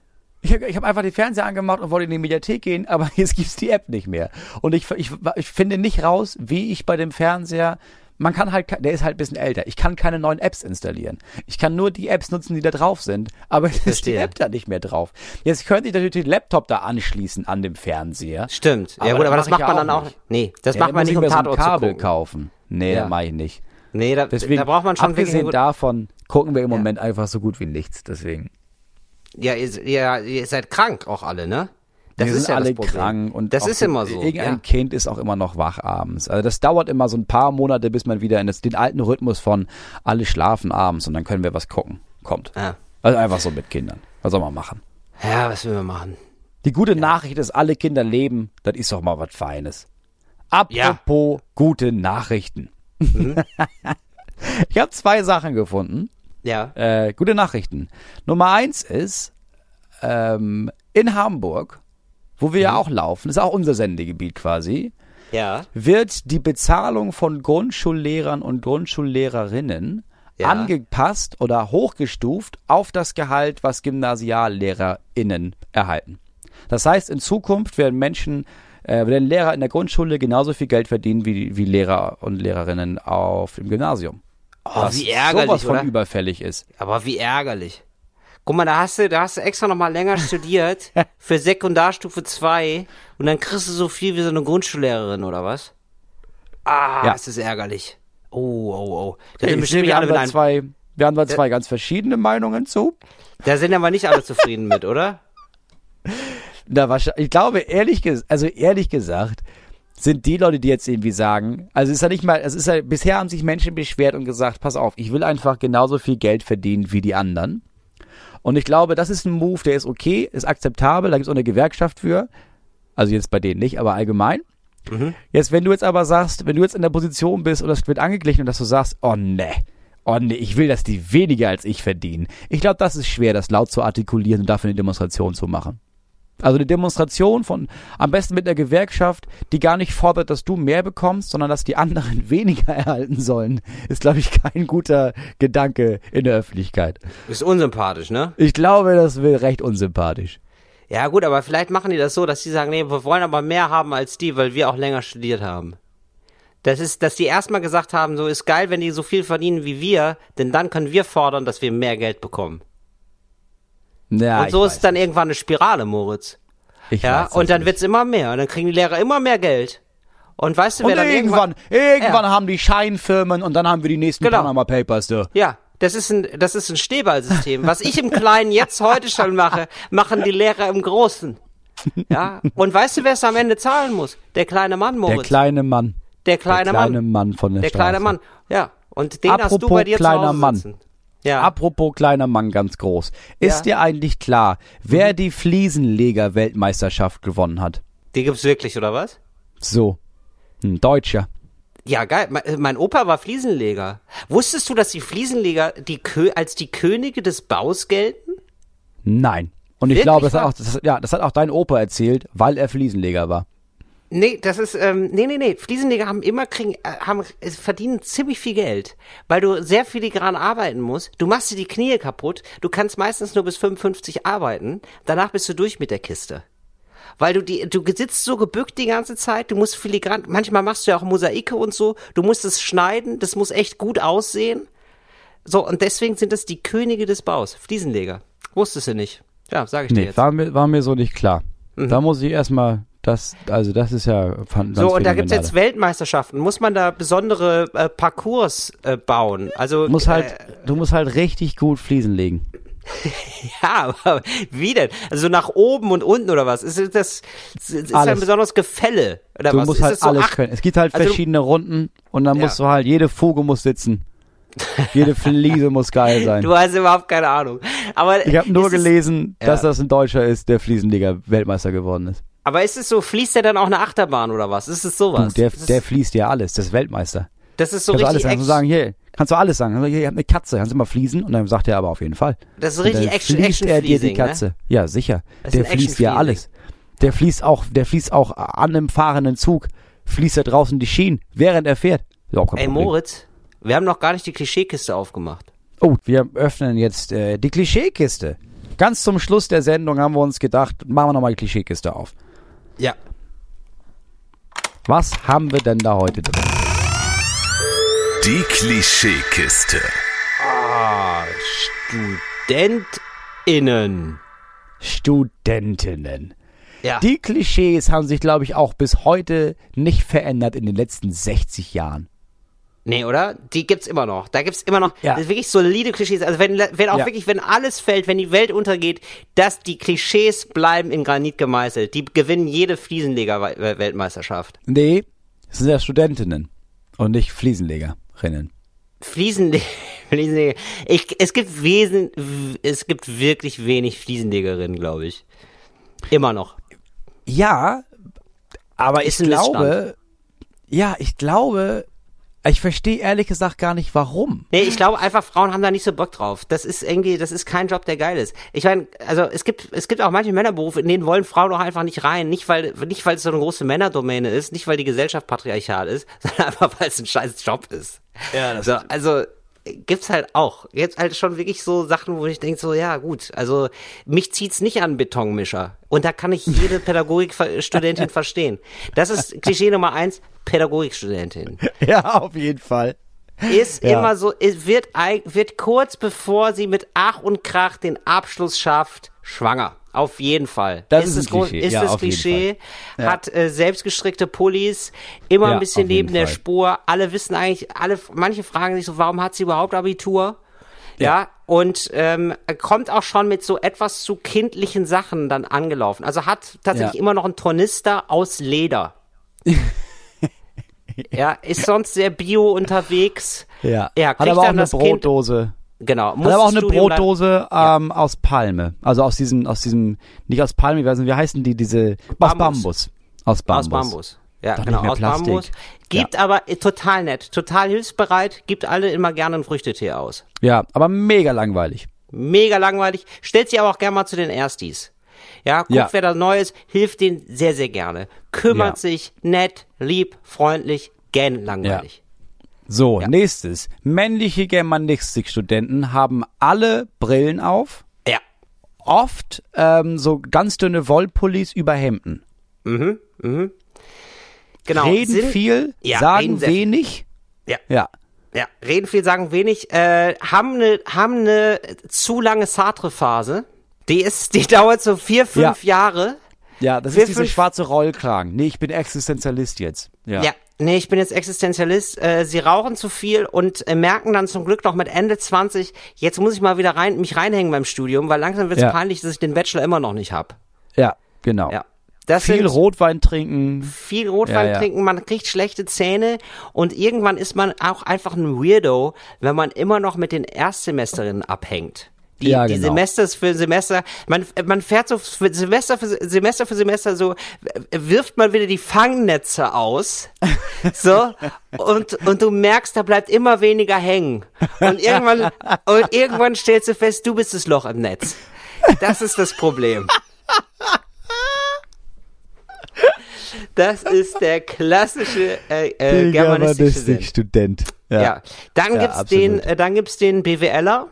Ich habe hab einfach den Fernseher angemacht und wollte in die Mediathek gehen, aber jetzt gibt's die App nicht mehr. Und ich, ich, ich finde nicht raus, wie ich bei dem Fernseher, man kann halt, der ist halt ein bisschen älter. Ich kann keine neuen Apps installieren. Ich kann nur die Apps nutzen, die da drauf sind, aber es ist die. App da nicht mehr drauf. Jetzt könnte ich natürlich den Laptop da anschließen an dem Fernseher. Stimmt. Aber ja gut, aber das macht man ja dann auch nicht. Nee, das Ja, macht man nicht, ich um mir so ein Tatort Kabel kaufen. Nee, Ja. das mache ich nicht. Nee, da, Deswegen, da braucht man schon abgesehen davon, gucken wir im Moment einfach so gut wie nichts. Deswegen. Ja, ihr, ihr, ihr seid krank auch alle, ne? Das wir ist sind ja alle krank und das ist immer so. Irgendein Ja. Kind ist auch immer noch wach abends. Also das dauert immer so ein paar Monate, bis man wieder in das, den alten Rhythmus von alle schlafen abends und dann können wir was gucken kommt. Ja. Also einfach so mit Kindern. Was soll man machen? ja, was will man machen? Die gute Nachricht ist, alle Kinder leben. Das ist doch mal was Feines. Apropos gute Nachrichten. Mhm. ich habe zwei Sachen gefunden. Ja. Äh, gute Nachrichten. Nummer eins ist, ähm, in Hamburg, wo wir ja Mhm. auch laufen, ist auch unser Sendegebiet quasi, Ja. wird die Bezahlung von Grundschullehrern und Grundschullehrerinnen Ja. angepasst oder hochgestuft auf das Gehalt, was GymnasiallehrerInnen erhalten. Das heißt, in Zukunft werden Menschen, äh, werden Lehrer in der Grundschule genauso viel Geld verdienen wie, wie Lehrer und Lehrerinnen auf dem Gymnasium. Oh, wie ärgerlich, sowas von oder? überfällig ist. Aber wie ärgerlich. Guck mal, da hast du, da hast du extra noch mal länger studiert für Sekundarstufe 2 und dann kriegst du so viel wie so eine Grundschullehrerin oder was? Ah, Ja. das ist ärgerlich. Oh, oh, oh. Da sind bestimmt wir, alle haben mit zwei, wir haben da zwei ganz verschiedene Meinungen zu. da sind aber nicht alle zufrieden mit, oder? Da wahrscheinlich, ich glaube, ehrlich, also ehrlich gesagt, sind die Leute, die jetzt irgendwie sagen, also es ist ja nicht mal, es ist ja, bisher haben sich Menschen beschwert und gesagt, pass auf, ich will einfach genauso viel Geld verdienen wie die anderen. Und ich glaube, das ist ein Move, der ist okay, ist akzeptabel, da gibt es auch eine Gewerkschaft für. Also jetzt bei denen nicht, aber allgemein. Jetzt, wenn du jetzt aber sagst, wenn du jetzt in der Position bist und das wird angeglichen und dass du sagst, oh ne, oh ne, ich will, dass die weniger als ich verdienen. Ich glaube, das ist schwer, das laut zu artikulieren und dafür eine Demonstration zu machen. Also eine Demonstration von, am besten mit einer Gewerkschaft, die gar nicht fordert, dass du mehr bekommst, sondern dass die anderen weniger erhalten sollen, ist, glaube ich, kein guter Gedanke in der Öffentlichkeit. Ist unsympathisch, ne? Ich glaube, das wäre recht unsympathisch. Ja gut, aber vielleicht machen die das so, dass die sagen, nee, wir wollen aber mehr haben als die, weil wir auch länger studiert haben. Das ist, dass die erstmal gesagt haben, so ist geil, wenn die so viel verdienen wie wir, denn dann können wir fordern, dass wir mehr Geld bekommen. Ja, und so ist dann irgendwann eine Spirale, Moritz. nicht. Ich Ja, und dann nicht. wird's immer mehr. Und dann kriegen die Lehrer immer mehr Geld. Und weißt du, wer Und dann irgendwann, irgendwann haben die Scheinfirmen und dann haben wir die nächsten Genau. Panama Papers, du. Ja, das ist ein, das ist ein Schneeballsystem. Was ich im Kleinen jetzt heute schon mache, machen die Lehrer im Großen. Ja, und weißt du, wer es am Ende zahlen muss? Der kleine Mann, Der Moritz. kleine Mann. Der kleine, der kleine Mann. Mann von der, Der Straße. kleine Mann. Ja, und den hast du Apropos bei dir kleiner zu Hause Mann. sitzen. Ja. Apropos kleiner Mann ganz groß. Ist Ja. dir eigentlich klar, wer die Fliesenleger-Weltmeisterschaft gewonnen hat? Die gibt's wirklich, oder was? So. Ein Deutscher. Ja, geil. Mein, Opa war Fliesenleger. Wusstest du, dass die Fliesenleger die Kö als die Könige des Baus gelten? Nein. Und ich Wirklich glaube, das hat, auch, das, ja, das hat auch dein Opa erzählt, weil er Fliesenleger war. Nee, das ist, ähm, nee, nee, nee. Fliesenleger haben immer kriegen, äh, haben, äh, verdienen ziemlich viel Geld, weil du sehr filigran arbeiten musst. Du machst dir die Knie kaputt. Du kannst meistens nur bis 55 arbeiten. Danach bist du durch mit der Kiste. Weil du die, du sitzt so gebückt die ganze Zeit. Du musst filigran, manchmal machst du ja auch Mosaike und so. Du musst es schneiden. Das muss echt gut aussehen. So, und deswegen sind das die Könige des Baus. Fliesenleger. Wusstest du nicht. Ja, sag ich dir Nee, jetzt. war mir, war mir so nicht klar. Da muss ich erstmal, das, also das ist ja fan- ganz So, und da gibt's phänomenal. jetzt Weltmeisterschaften. Muss man da besondere äh, Parcours äh, bauen? Also Du musst halt, äh, du musst halt richtig gut Fliesen legen. ja, aber wie denn? Also nach oben und unten oder was? Ist das ist, ist Alles. ein besonderes Gefälle oder Du was? musst ist halt so alles acht- können. Es gibt halt also verschiedene Runden und dann Ja. musst du halt, jede Fuge muss sitzen. Jede Fliese muss geil sein. Du hast überhaupt keine Ahnung. Aber Ich habe nur es- gelesen, Ja. dass das ein Deutscher ist, der Fliesenleger Weltmeister geworden ist. Aber ist es so, fließt der dann auch eine Achterbahn oder was? Ist es Du, sowas? der, das, der ist, fließt ja alles, das ist Weltmeister. das ist so kannst du alles richtig sagen. Kannst du sagen, hier, kannst du alles sagen. Kannst du, hier, ich habe eine Katze, kannst du mal fließen? Und dann sagt er aber auf jeden Fall. Das ist richtig Action- fließt er dir die ne? Katze. Ja, sicher. Das Der fließt ja alles. Der fließt auch, der fließt auch an einem fahrenden Zug, fließt er draußen die Schienen, während er fährt. Kein Ey, Problem. Moritz, wir haben noch gar nicht die Klischeekiste aufgemacht. Oh, wir öffnen jetzt äh, die Klischeekiste. Ganz zum Schluss der Sendung haben wir uns gedacht, machen wir nochmal die Klischeekiste auf. Ja. Was haben wir denn da heute drin? Die Klischeekiste. Ah, StudentInnen. Studentinnen. Ja. Die Klischees haben sich, glaube ich, auch bis heute nicht verändert in den letzten 60 Jahren. Nee, oder? Die gibt's immer noch. Da gibt's immer noch Ja. das ist wirklich solide Klischees. Also wenn, wenn auch Ja. wirklich, wenn alles fällt, wenn die Welt untergeht, dass die Klischees bleiben in Granit gemeißelt. Die gewinnen jede Fliesenleger-Weltmeisterschaft. Nee, es sind ja Studentinnen und nicht Fliesenlegerinnen. Fliesenle Fliesenleger. Ich, es gibt wesen, es gibt wirklich wenig Fliesenlegerinnen, glaube ich. Immer noch. Ja, aber Ist ich glaube, ja, ich glaube, ich verstehe ehrlich gesagt gar nicht, warum. Nee, ich glaube einfach, Frauen haben da nicht so Bock drauf. Das ist irgendwie, das ist kein Job, der geil ist. Ich meine, also es gibt, es gibt auch manche Männerberufe, in denen wollen Frauen doch einfach nicht rein. Nicht weil, nicht weil es so eine große Männerdomäne ist, nicht weil die Gesellschaft patriarchal ist, sondern einfach weil es ein scheiß Job ist. Ja, das so, also gibt's halt auch. Jetzt halt schon wirklich so Sachen, wo ich denke so, ja gut, also mich zieht's nicht an Betonmischer. Und da kann ich jede Pädagogikstudentin verstehen. Das ist Klischee Nummer eins, Pädagogikstudentin Ja, auf jeden Fall. ist Ja. immer so, wird, wird kurz bevor sie mit Ach und Krach den Abschluss schafft, schwanger. Auf jeden Fall. Das ist ein das Grund- Klischee. Ist Ja, das Klischee. Ja. hat äh, selbstgestrickte Pullis, immer Ja, ein bisschen neben der Fall. Spur. Alle wissen eigentlich, alle, manche fragen sich so, warum hat sie überhaupt Abitur? Ja, und ähm, kommt auch schon mit so etwas zu kindlichen Sachen dann angelaufen. Also hat tatsächlich immer noch einen Tornister aus Leder. ja, ist sonst sehr bio unterwegs. Ja. Ja, Hat aber auch eine das Kind- Brotdose. Genau. Hat aber auch eine Studium Brotdose ähm, aus Palme. Also aus diesem, aus diesem, nicht aus Palme, wie heißen, wie heißen die, diese, aus Bambus. Bambus. Aus Bambus. Aus Bambus. Ja, Doch genau, aus Plastik. Bambus. Gibt aber äh, total nett, total hilfsbereit, gibt alle immer gerne einen Früchtetee aus. Ja, aber mega langweilig. Mega langweilig, stellt sie aber auch gerne mal zu den Erstis. Ja, guckt, Ja. wer da Neues, hilft denen sehr, sehr gerne. Kümmert Ja. sich, nett, lieb, freundlich, gern langweilig. So, Ja. nächstes. Männliche Germanistikstudenten haben alle Brillen auf, Ja. oft ähm, so ganz dünne Wollpullis über Hemden. Genau. reden sind- viel, Ja, sagen reden wenig. Ja. Ja. Ja, reden viel, sagen wenig, äh, haben eine haben ne zu lange Sartre-Phase. Die ist, die dauert so vier, fünf Jahre. Ja, das Wir ist diese fünf- schwarze Rollkragen. Nee, ich bin Existenzialist jetzt. Ja. Ja. Nee, ich bin jetzt Existenzialist. Äh, sie rauchen zu viel und äh, merken dann zum Glück noch mit Ende 20, jetzt muss ich mal wieder rein, mich reinhängen beim Studium, weil langsam wird es Ja. peinlich, dass ich den Bachelor immer noch nicht hab. Ja, genau. Ja. Das Viel Rotwein trinken. viel Rotwein Ja, ja. trinken, man kriegt schlechte Zähne und irgendwann ist man auch einfach ein Weirdo, wenn man immer noch mit den Erstsemesterinnen abhängt. Die, Ja, die genau. Semester für Semester, man, man fährt so für Semester für Semester für Semester so, wirft man wieder die Fangnetze aus, so, und, und du merkst, da bleibt immer weniger hängen. Und irgendwann, und irgendwann stellst du fest, du bist das Loch im Netz. Das ist das Problem. Das ist der klassische äh, äh, germanistische Sinn. Student. Ja. Ja. Dann Ja, gibt's den, absolut. äh, dann gibt's den BWLer.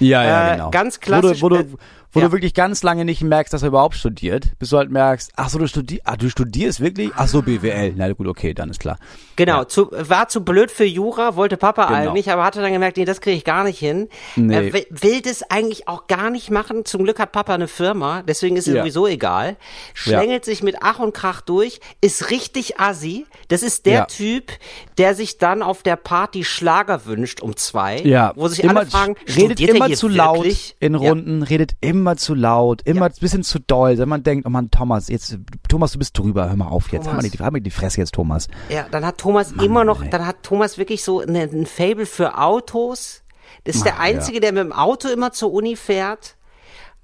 Ja, ja, Äh, genau. ganz klassisch, wo du, äh, wo ja. du wirklich ganz lange nicht merkst, dass er überhaupt studiert, bis du halt merkst, ach so, du studierst, ah, du studierst wirklich? Ach so, BWL. Na gut, okay, dann ist klar. Genau, zu, war zu blöd für Jura, wollte Papa Genau. eigentlich, aber hatte dann gemerkt, nee, das kriege ich gar nicht hin. Nee. Er will, will das eigentlich auch gar nicht machen. Zum Glück hat Papa eine Firma, deswegen ist es Ja. sowieso egal. Schlängelt sich mit Ach und Krach durch, ist richtig assi. Das ist der Ja. Typ, der sich dann auf der Party Schlager wünscht um zwei. Ja, Wo sich immer, alle fragen, redet er immer zu wirklich? laut in Ja. Runden, redet immer zu laut, immer ein bisschen zu doll, wenn man denkt, oh Mann, Thomas, jetzt, Thomas, du bist drüber, hör mal auf jetzt, hör mal, Thomas. die, hör mal die Fresse jetzt, Thomas. Ja, dann hat Thomas immer noch, ey. dann hat Thomas wirklich so ein Fable für Autos. Das ist der Einzige, der mit dem Auto immer zur Uni fährt.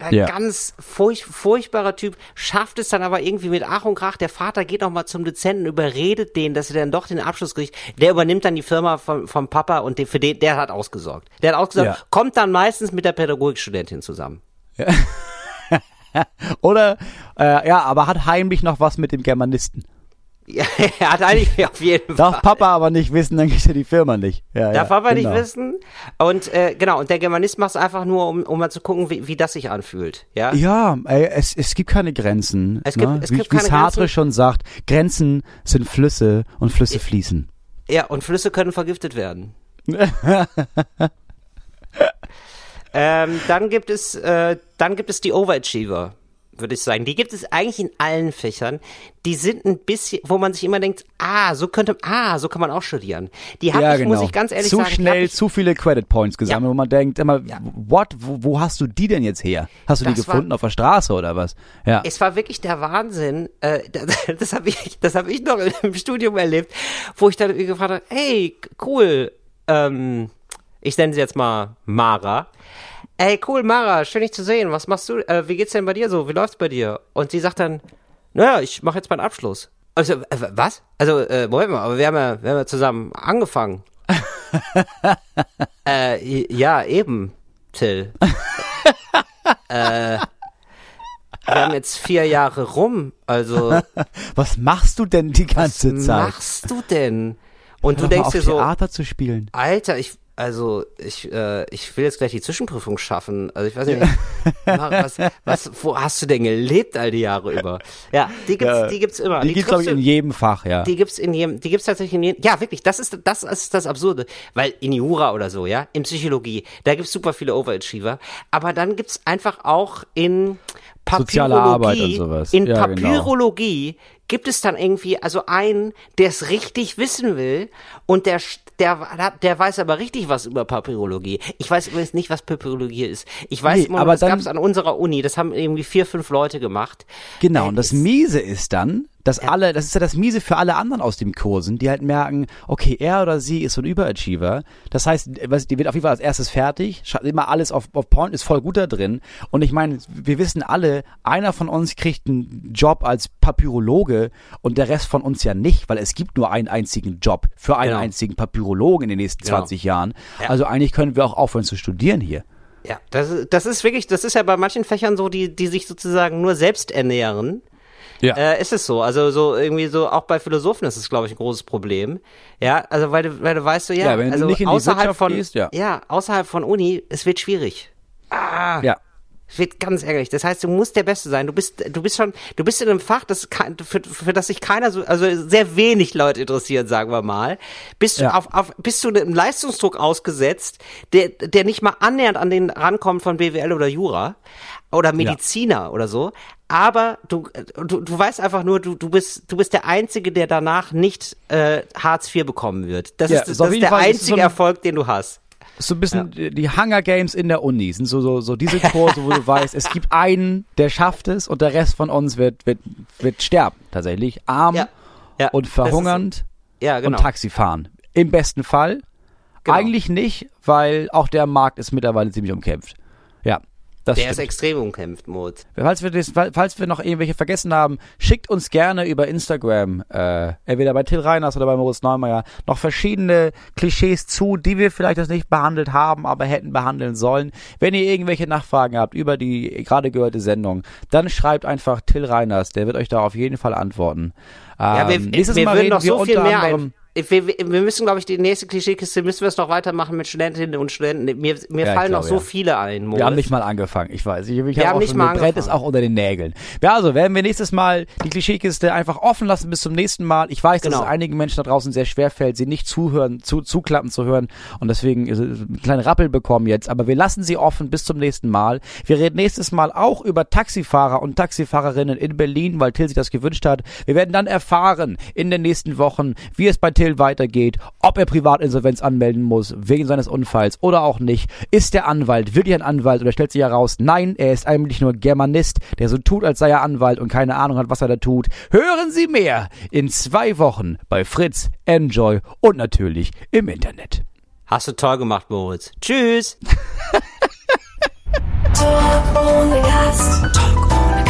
Ein Ja. ganz furch furchtbarer Typ, schafft es dann aber irgendwie mit Ach und Krach. Der Vater geht noch mal zum Dozenten, überredet den, dass er dann doch den Abschluss kriegt. Der übernimmt dann die Firma vom, vom Papa und den, für den, der hat ausgesorgt. Der hat ausgesorgt, Ja. kommt dann meistens mit der Pädagogikstudentin zusammen. Oder, äh, ja, aber hat heimlich noch was mit dem Germanisten. Ja, er hat eigentlich auf jeden Darf Fall. Papa aber nicht wissen, dann kriegt er die Firma nicht. Ja, Darf ja, Papa genau. nicht wissen. Und äh, genau, und der Germanist macht es einfach nur, um, um mal zu gucken, wie, wie das sich anfühlt. Ja. Ja, ey, es, es gibt keine Grenzen. Es gibt- ne? es wie, gibt wie keine Sartre Grenzen. schon sagt, Grenzen sind Flüsse und Flüsse fließen. Ja, und Flüsse können vergiftet werden. ähm, dann gibt es, äh, dann gibt es die Overachiever, würde ich sagen. Die gibt es eigentlich in allen Fächern. Die sind ein bisschen, wo man sich immer denkt, ah, so könnte, ah, so kann man auch studieren. Die habe ja, ich, genau. muss ich ganz ehrlich zu sagen, die hab schnell, ich, zu viele Credit Points gesammelt, Ja. wo man denkt immer, what, wo, wo hast du die denn jetzt her? Hast du die Das war- gefunden auf der Straße oder was? Ja. es war wirklich der Wahnsinn. Äh, das das habe ich, das habe ich noch im Studium erlebt, wo ich dann gefragt habe, hey, cool, ähm, ich nenne sie jetzt mal Mara. Ey, cool, Mara, schön dich zu sehen. Was machst du? Äh, wie geht's denn bei dir so? Wie läuft's bei dir? Und sie sagt dann, naja, ich mache jetzt meinen Abschluss. Also, äh, was? Also, äh, Moment mal, aber wir haben ja, wir haben ja zusammen angefangen. äh, ja, eben, Till. äh, wir haben jetzt vier Jahre rum, also Was machst du denn die ganze was Zeit? machst du denn? Und Hör du denkst dir so, Theater zu spielen. Alter, ich, also ich, äh, ich will jetzt gleich die Zwischenprüfung schaffen. Also ich weiß nicht, was, was, wo hast du denn gelebt all die Jahre über? Ja, die gibt's, Ja, die gibt's immer. Die, gibt's glaube ich in jedem Fach, ja. die gibt's in jedem, die gibt's tatsächlich in jedem, ja wirklich, das ist, das ist das Absurde, weil in Jura oder so, ja, in Psychologie, da gibt's super viele Overachiever, aber dann gibt's einfach auch in Soziale Papyrologie, Arbeit und sowas. in Ja, genau. Papyrologie gibt es dann irgendwie, also einen, der es richtig wissen will und der, der, der weiß aber richtig was über Papyrologie. Ich weiß übrigens nicht, was Papyrologie ist. Ich weiß Nee, immer, aber das dann- gab's an unserer Uni, das haben irgendwie vier, fünf Leute gemacht. Genau, Äh, und das Miese ist dann, dass alle, das ist ja das Miese für alle anderen aus dem Kursen, die halt merken, okay, er oder sie ist so ein Überachiever. Das heißt, was- die wird auf jeden Fall als erstes fertig, immer alles auf, auf Point, ist voll gut da drin. Und ich meine, wir wissen alle, einer von uns kriegt einen Job als Papyrologe und der Rest von uns ja nicht, weil es gibt nur einen einzigen Job für einen Genau. einzigen Papyrologen in den nächsten Genau. 20 Jahren. Ja. Also eigentlich können wir auch aufhören zu studieren hier. Ja, das, ist- das ist wirklich, das ist ja bei manchen Fächern so, die, die sich sozusagen nur selbst ernähren. Ja. Äh, ist es so. Also so irgendwie so, auch bei Philosophen ist es, glaube ich, ein großes Problem. Ja, also weil du, weil du weißt so, ja, Ja, wenn du also nicht in die außerhalb Wirtschaft von, gehst, ja. außerhalb von Uni, es wird schwierig. ja. Wird ganz ärgerlich. Das heißt, du musst der Beste sein. Du bist, du bist schon, du bist in einem Fach, das für, für das sich keiner so, also sehr wenig Leute interessieren, sagen wir mal. Bist du Ja. auf, auf, bist du einem Leistungsdruck ausgesetzt, der, der nicht mal annähernd an den rankommt von BWL oder Jura oder Mediziner oder so. Aber du, du, du weißt einfach nur, du, du bist, du bist der Einzige, der danach nicht äh, Hartz IV bekommen wird. Das Ja, ist, das ist der Fall- das ist einzige so ein- Erfolg, den du hast. So ein bisschen die- die Hunger Games in der Uni sind so so so diese Kurse, wo du weißt, es gibt einen, der schafft es und der Rest von uns wird wird wird sterben tatsächlich arm Ja. Ja, und verhungernd Ja, genau. und Taxi fahren. Im besten Fall. Genau. Eigentlich nicht, weil auch der Markt ist mittlerweile ziemlich umkämpft. Das Der ist stimmt. extrem umkämpft, Moritz. Falls wir, das, falls wir noch irgendwelche vergessen haben, schickt uns gerne über Instagram, äh, entweder bei Till Reiners oder bei Moritz Neumeier, noch verschiedene Klischees zu, die wir vielleicht das nicht behandelt haben, aber hätten behandeln sollen. Wenn ihr irgendwelche Nachfragen habt über die gerade gehörte Sendung, dann schreibt einfach Till Reiners, der wird euch da auf jeden Fall antworten. Ja, wir, Ähm, nächstes wir Mal würden noch so viel mehr ein. Wir, wir, müssen, glaube ich, die nächste Klischeekiste müssen wir es noch weitermachen mit Studentinnen und Studenten. Mir, mir Ja, fallen noch glaube, so ja. viele ein, Moritz. Wir haben nicht mal angefangen, ich weiß. Ich, ich Wir hab haben auch nicht schon, mal mir brennt es angefangen. auch unter den Nägeln. Ja, also werden wir nächstes Mal die Klischeekiste einfach offen lassen bis zum nächsten Mal. Ich weiß, dass Genau. es einigen Menschen da draußen sehr schwer fällt, sie nicht zuhören, zu, zuklappen zu hören und deswegen ist es einen kleinen Rappel bekommen jetzt. Aber wir lassen sie offen bis zum nächsten Mal. Wir reden nächstes Mal auch über Taxifahrer und Taxifahrerinnen in Berlin, weil Till sich das gewünscht hat. Wir werden dann erfahren in den nächsten Wochen, wie es bei Till weitergeht, ob er Privatinsolvenz anmelden muss wegen seines Unfalls oder auch nicht. Ist der Anwalt wirklich ein Anwalt oder stellt sich heraus, nein, er ist eigentlich nur Germanist, der so tut, als sei er Anwalt und keine Ahnung hat, was er da tut. Hören Sie mehr in zwei Wochen bei Fritz, Enjoy und natürlich im Internet. Hast du toll gemacht, Moritz. Tschüss. Talk ohne Gast. Talk ohne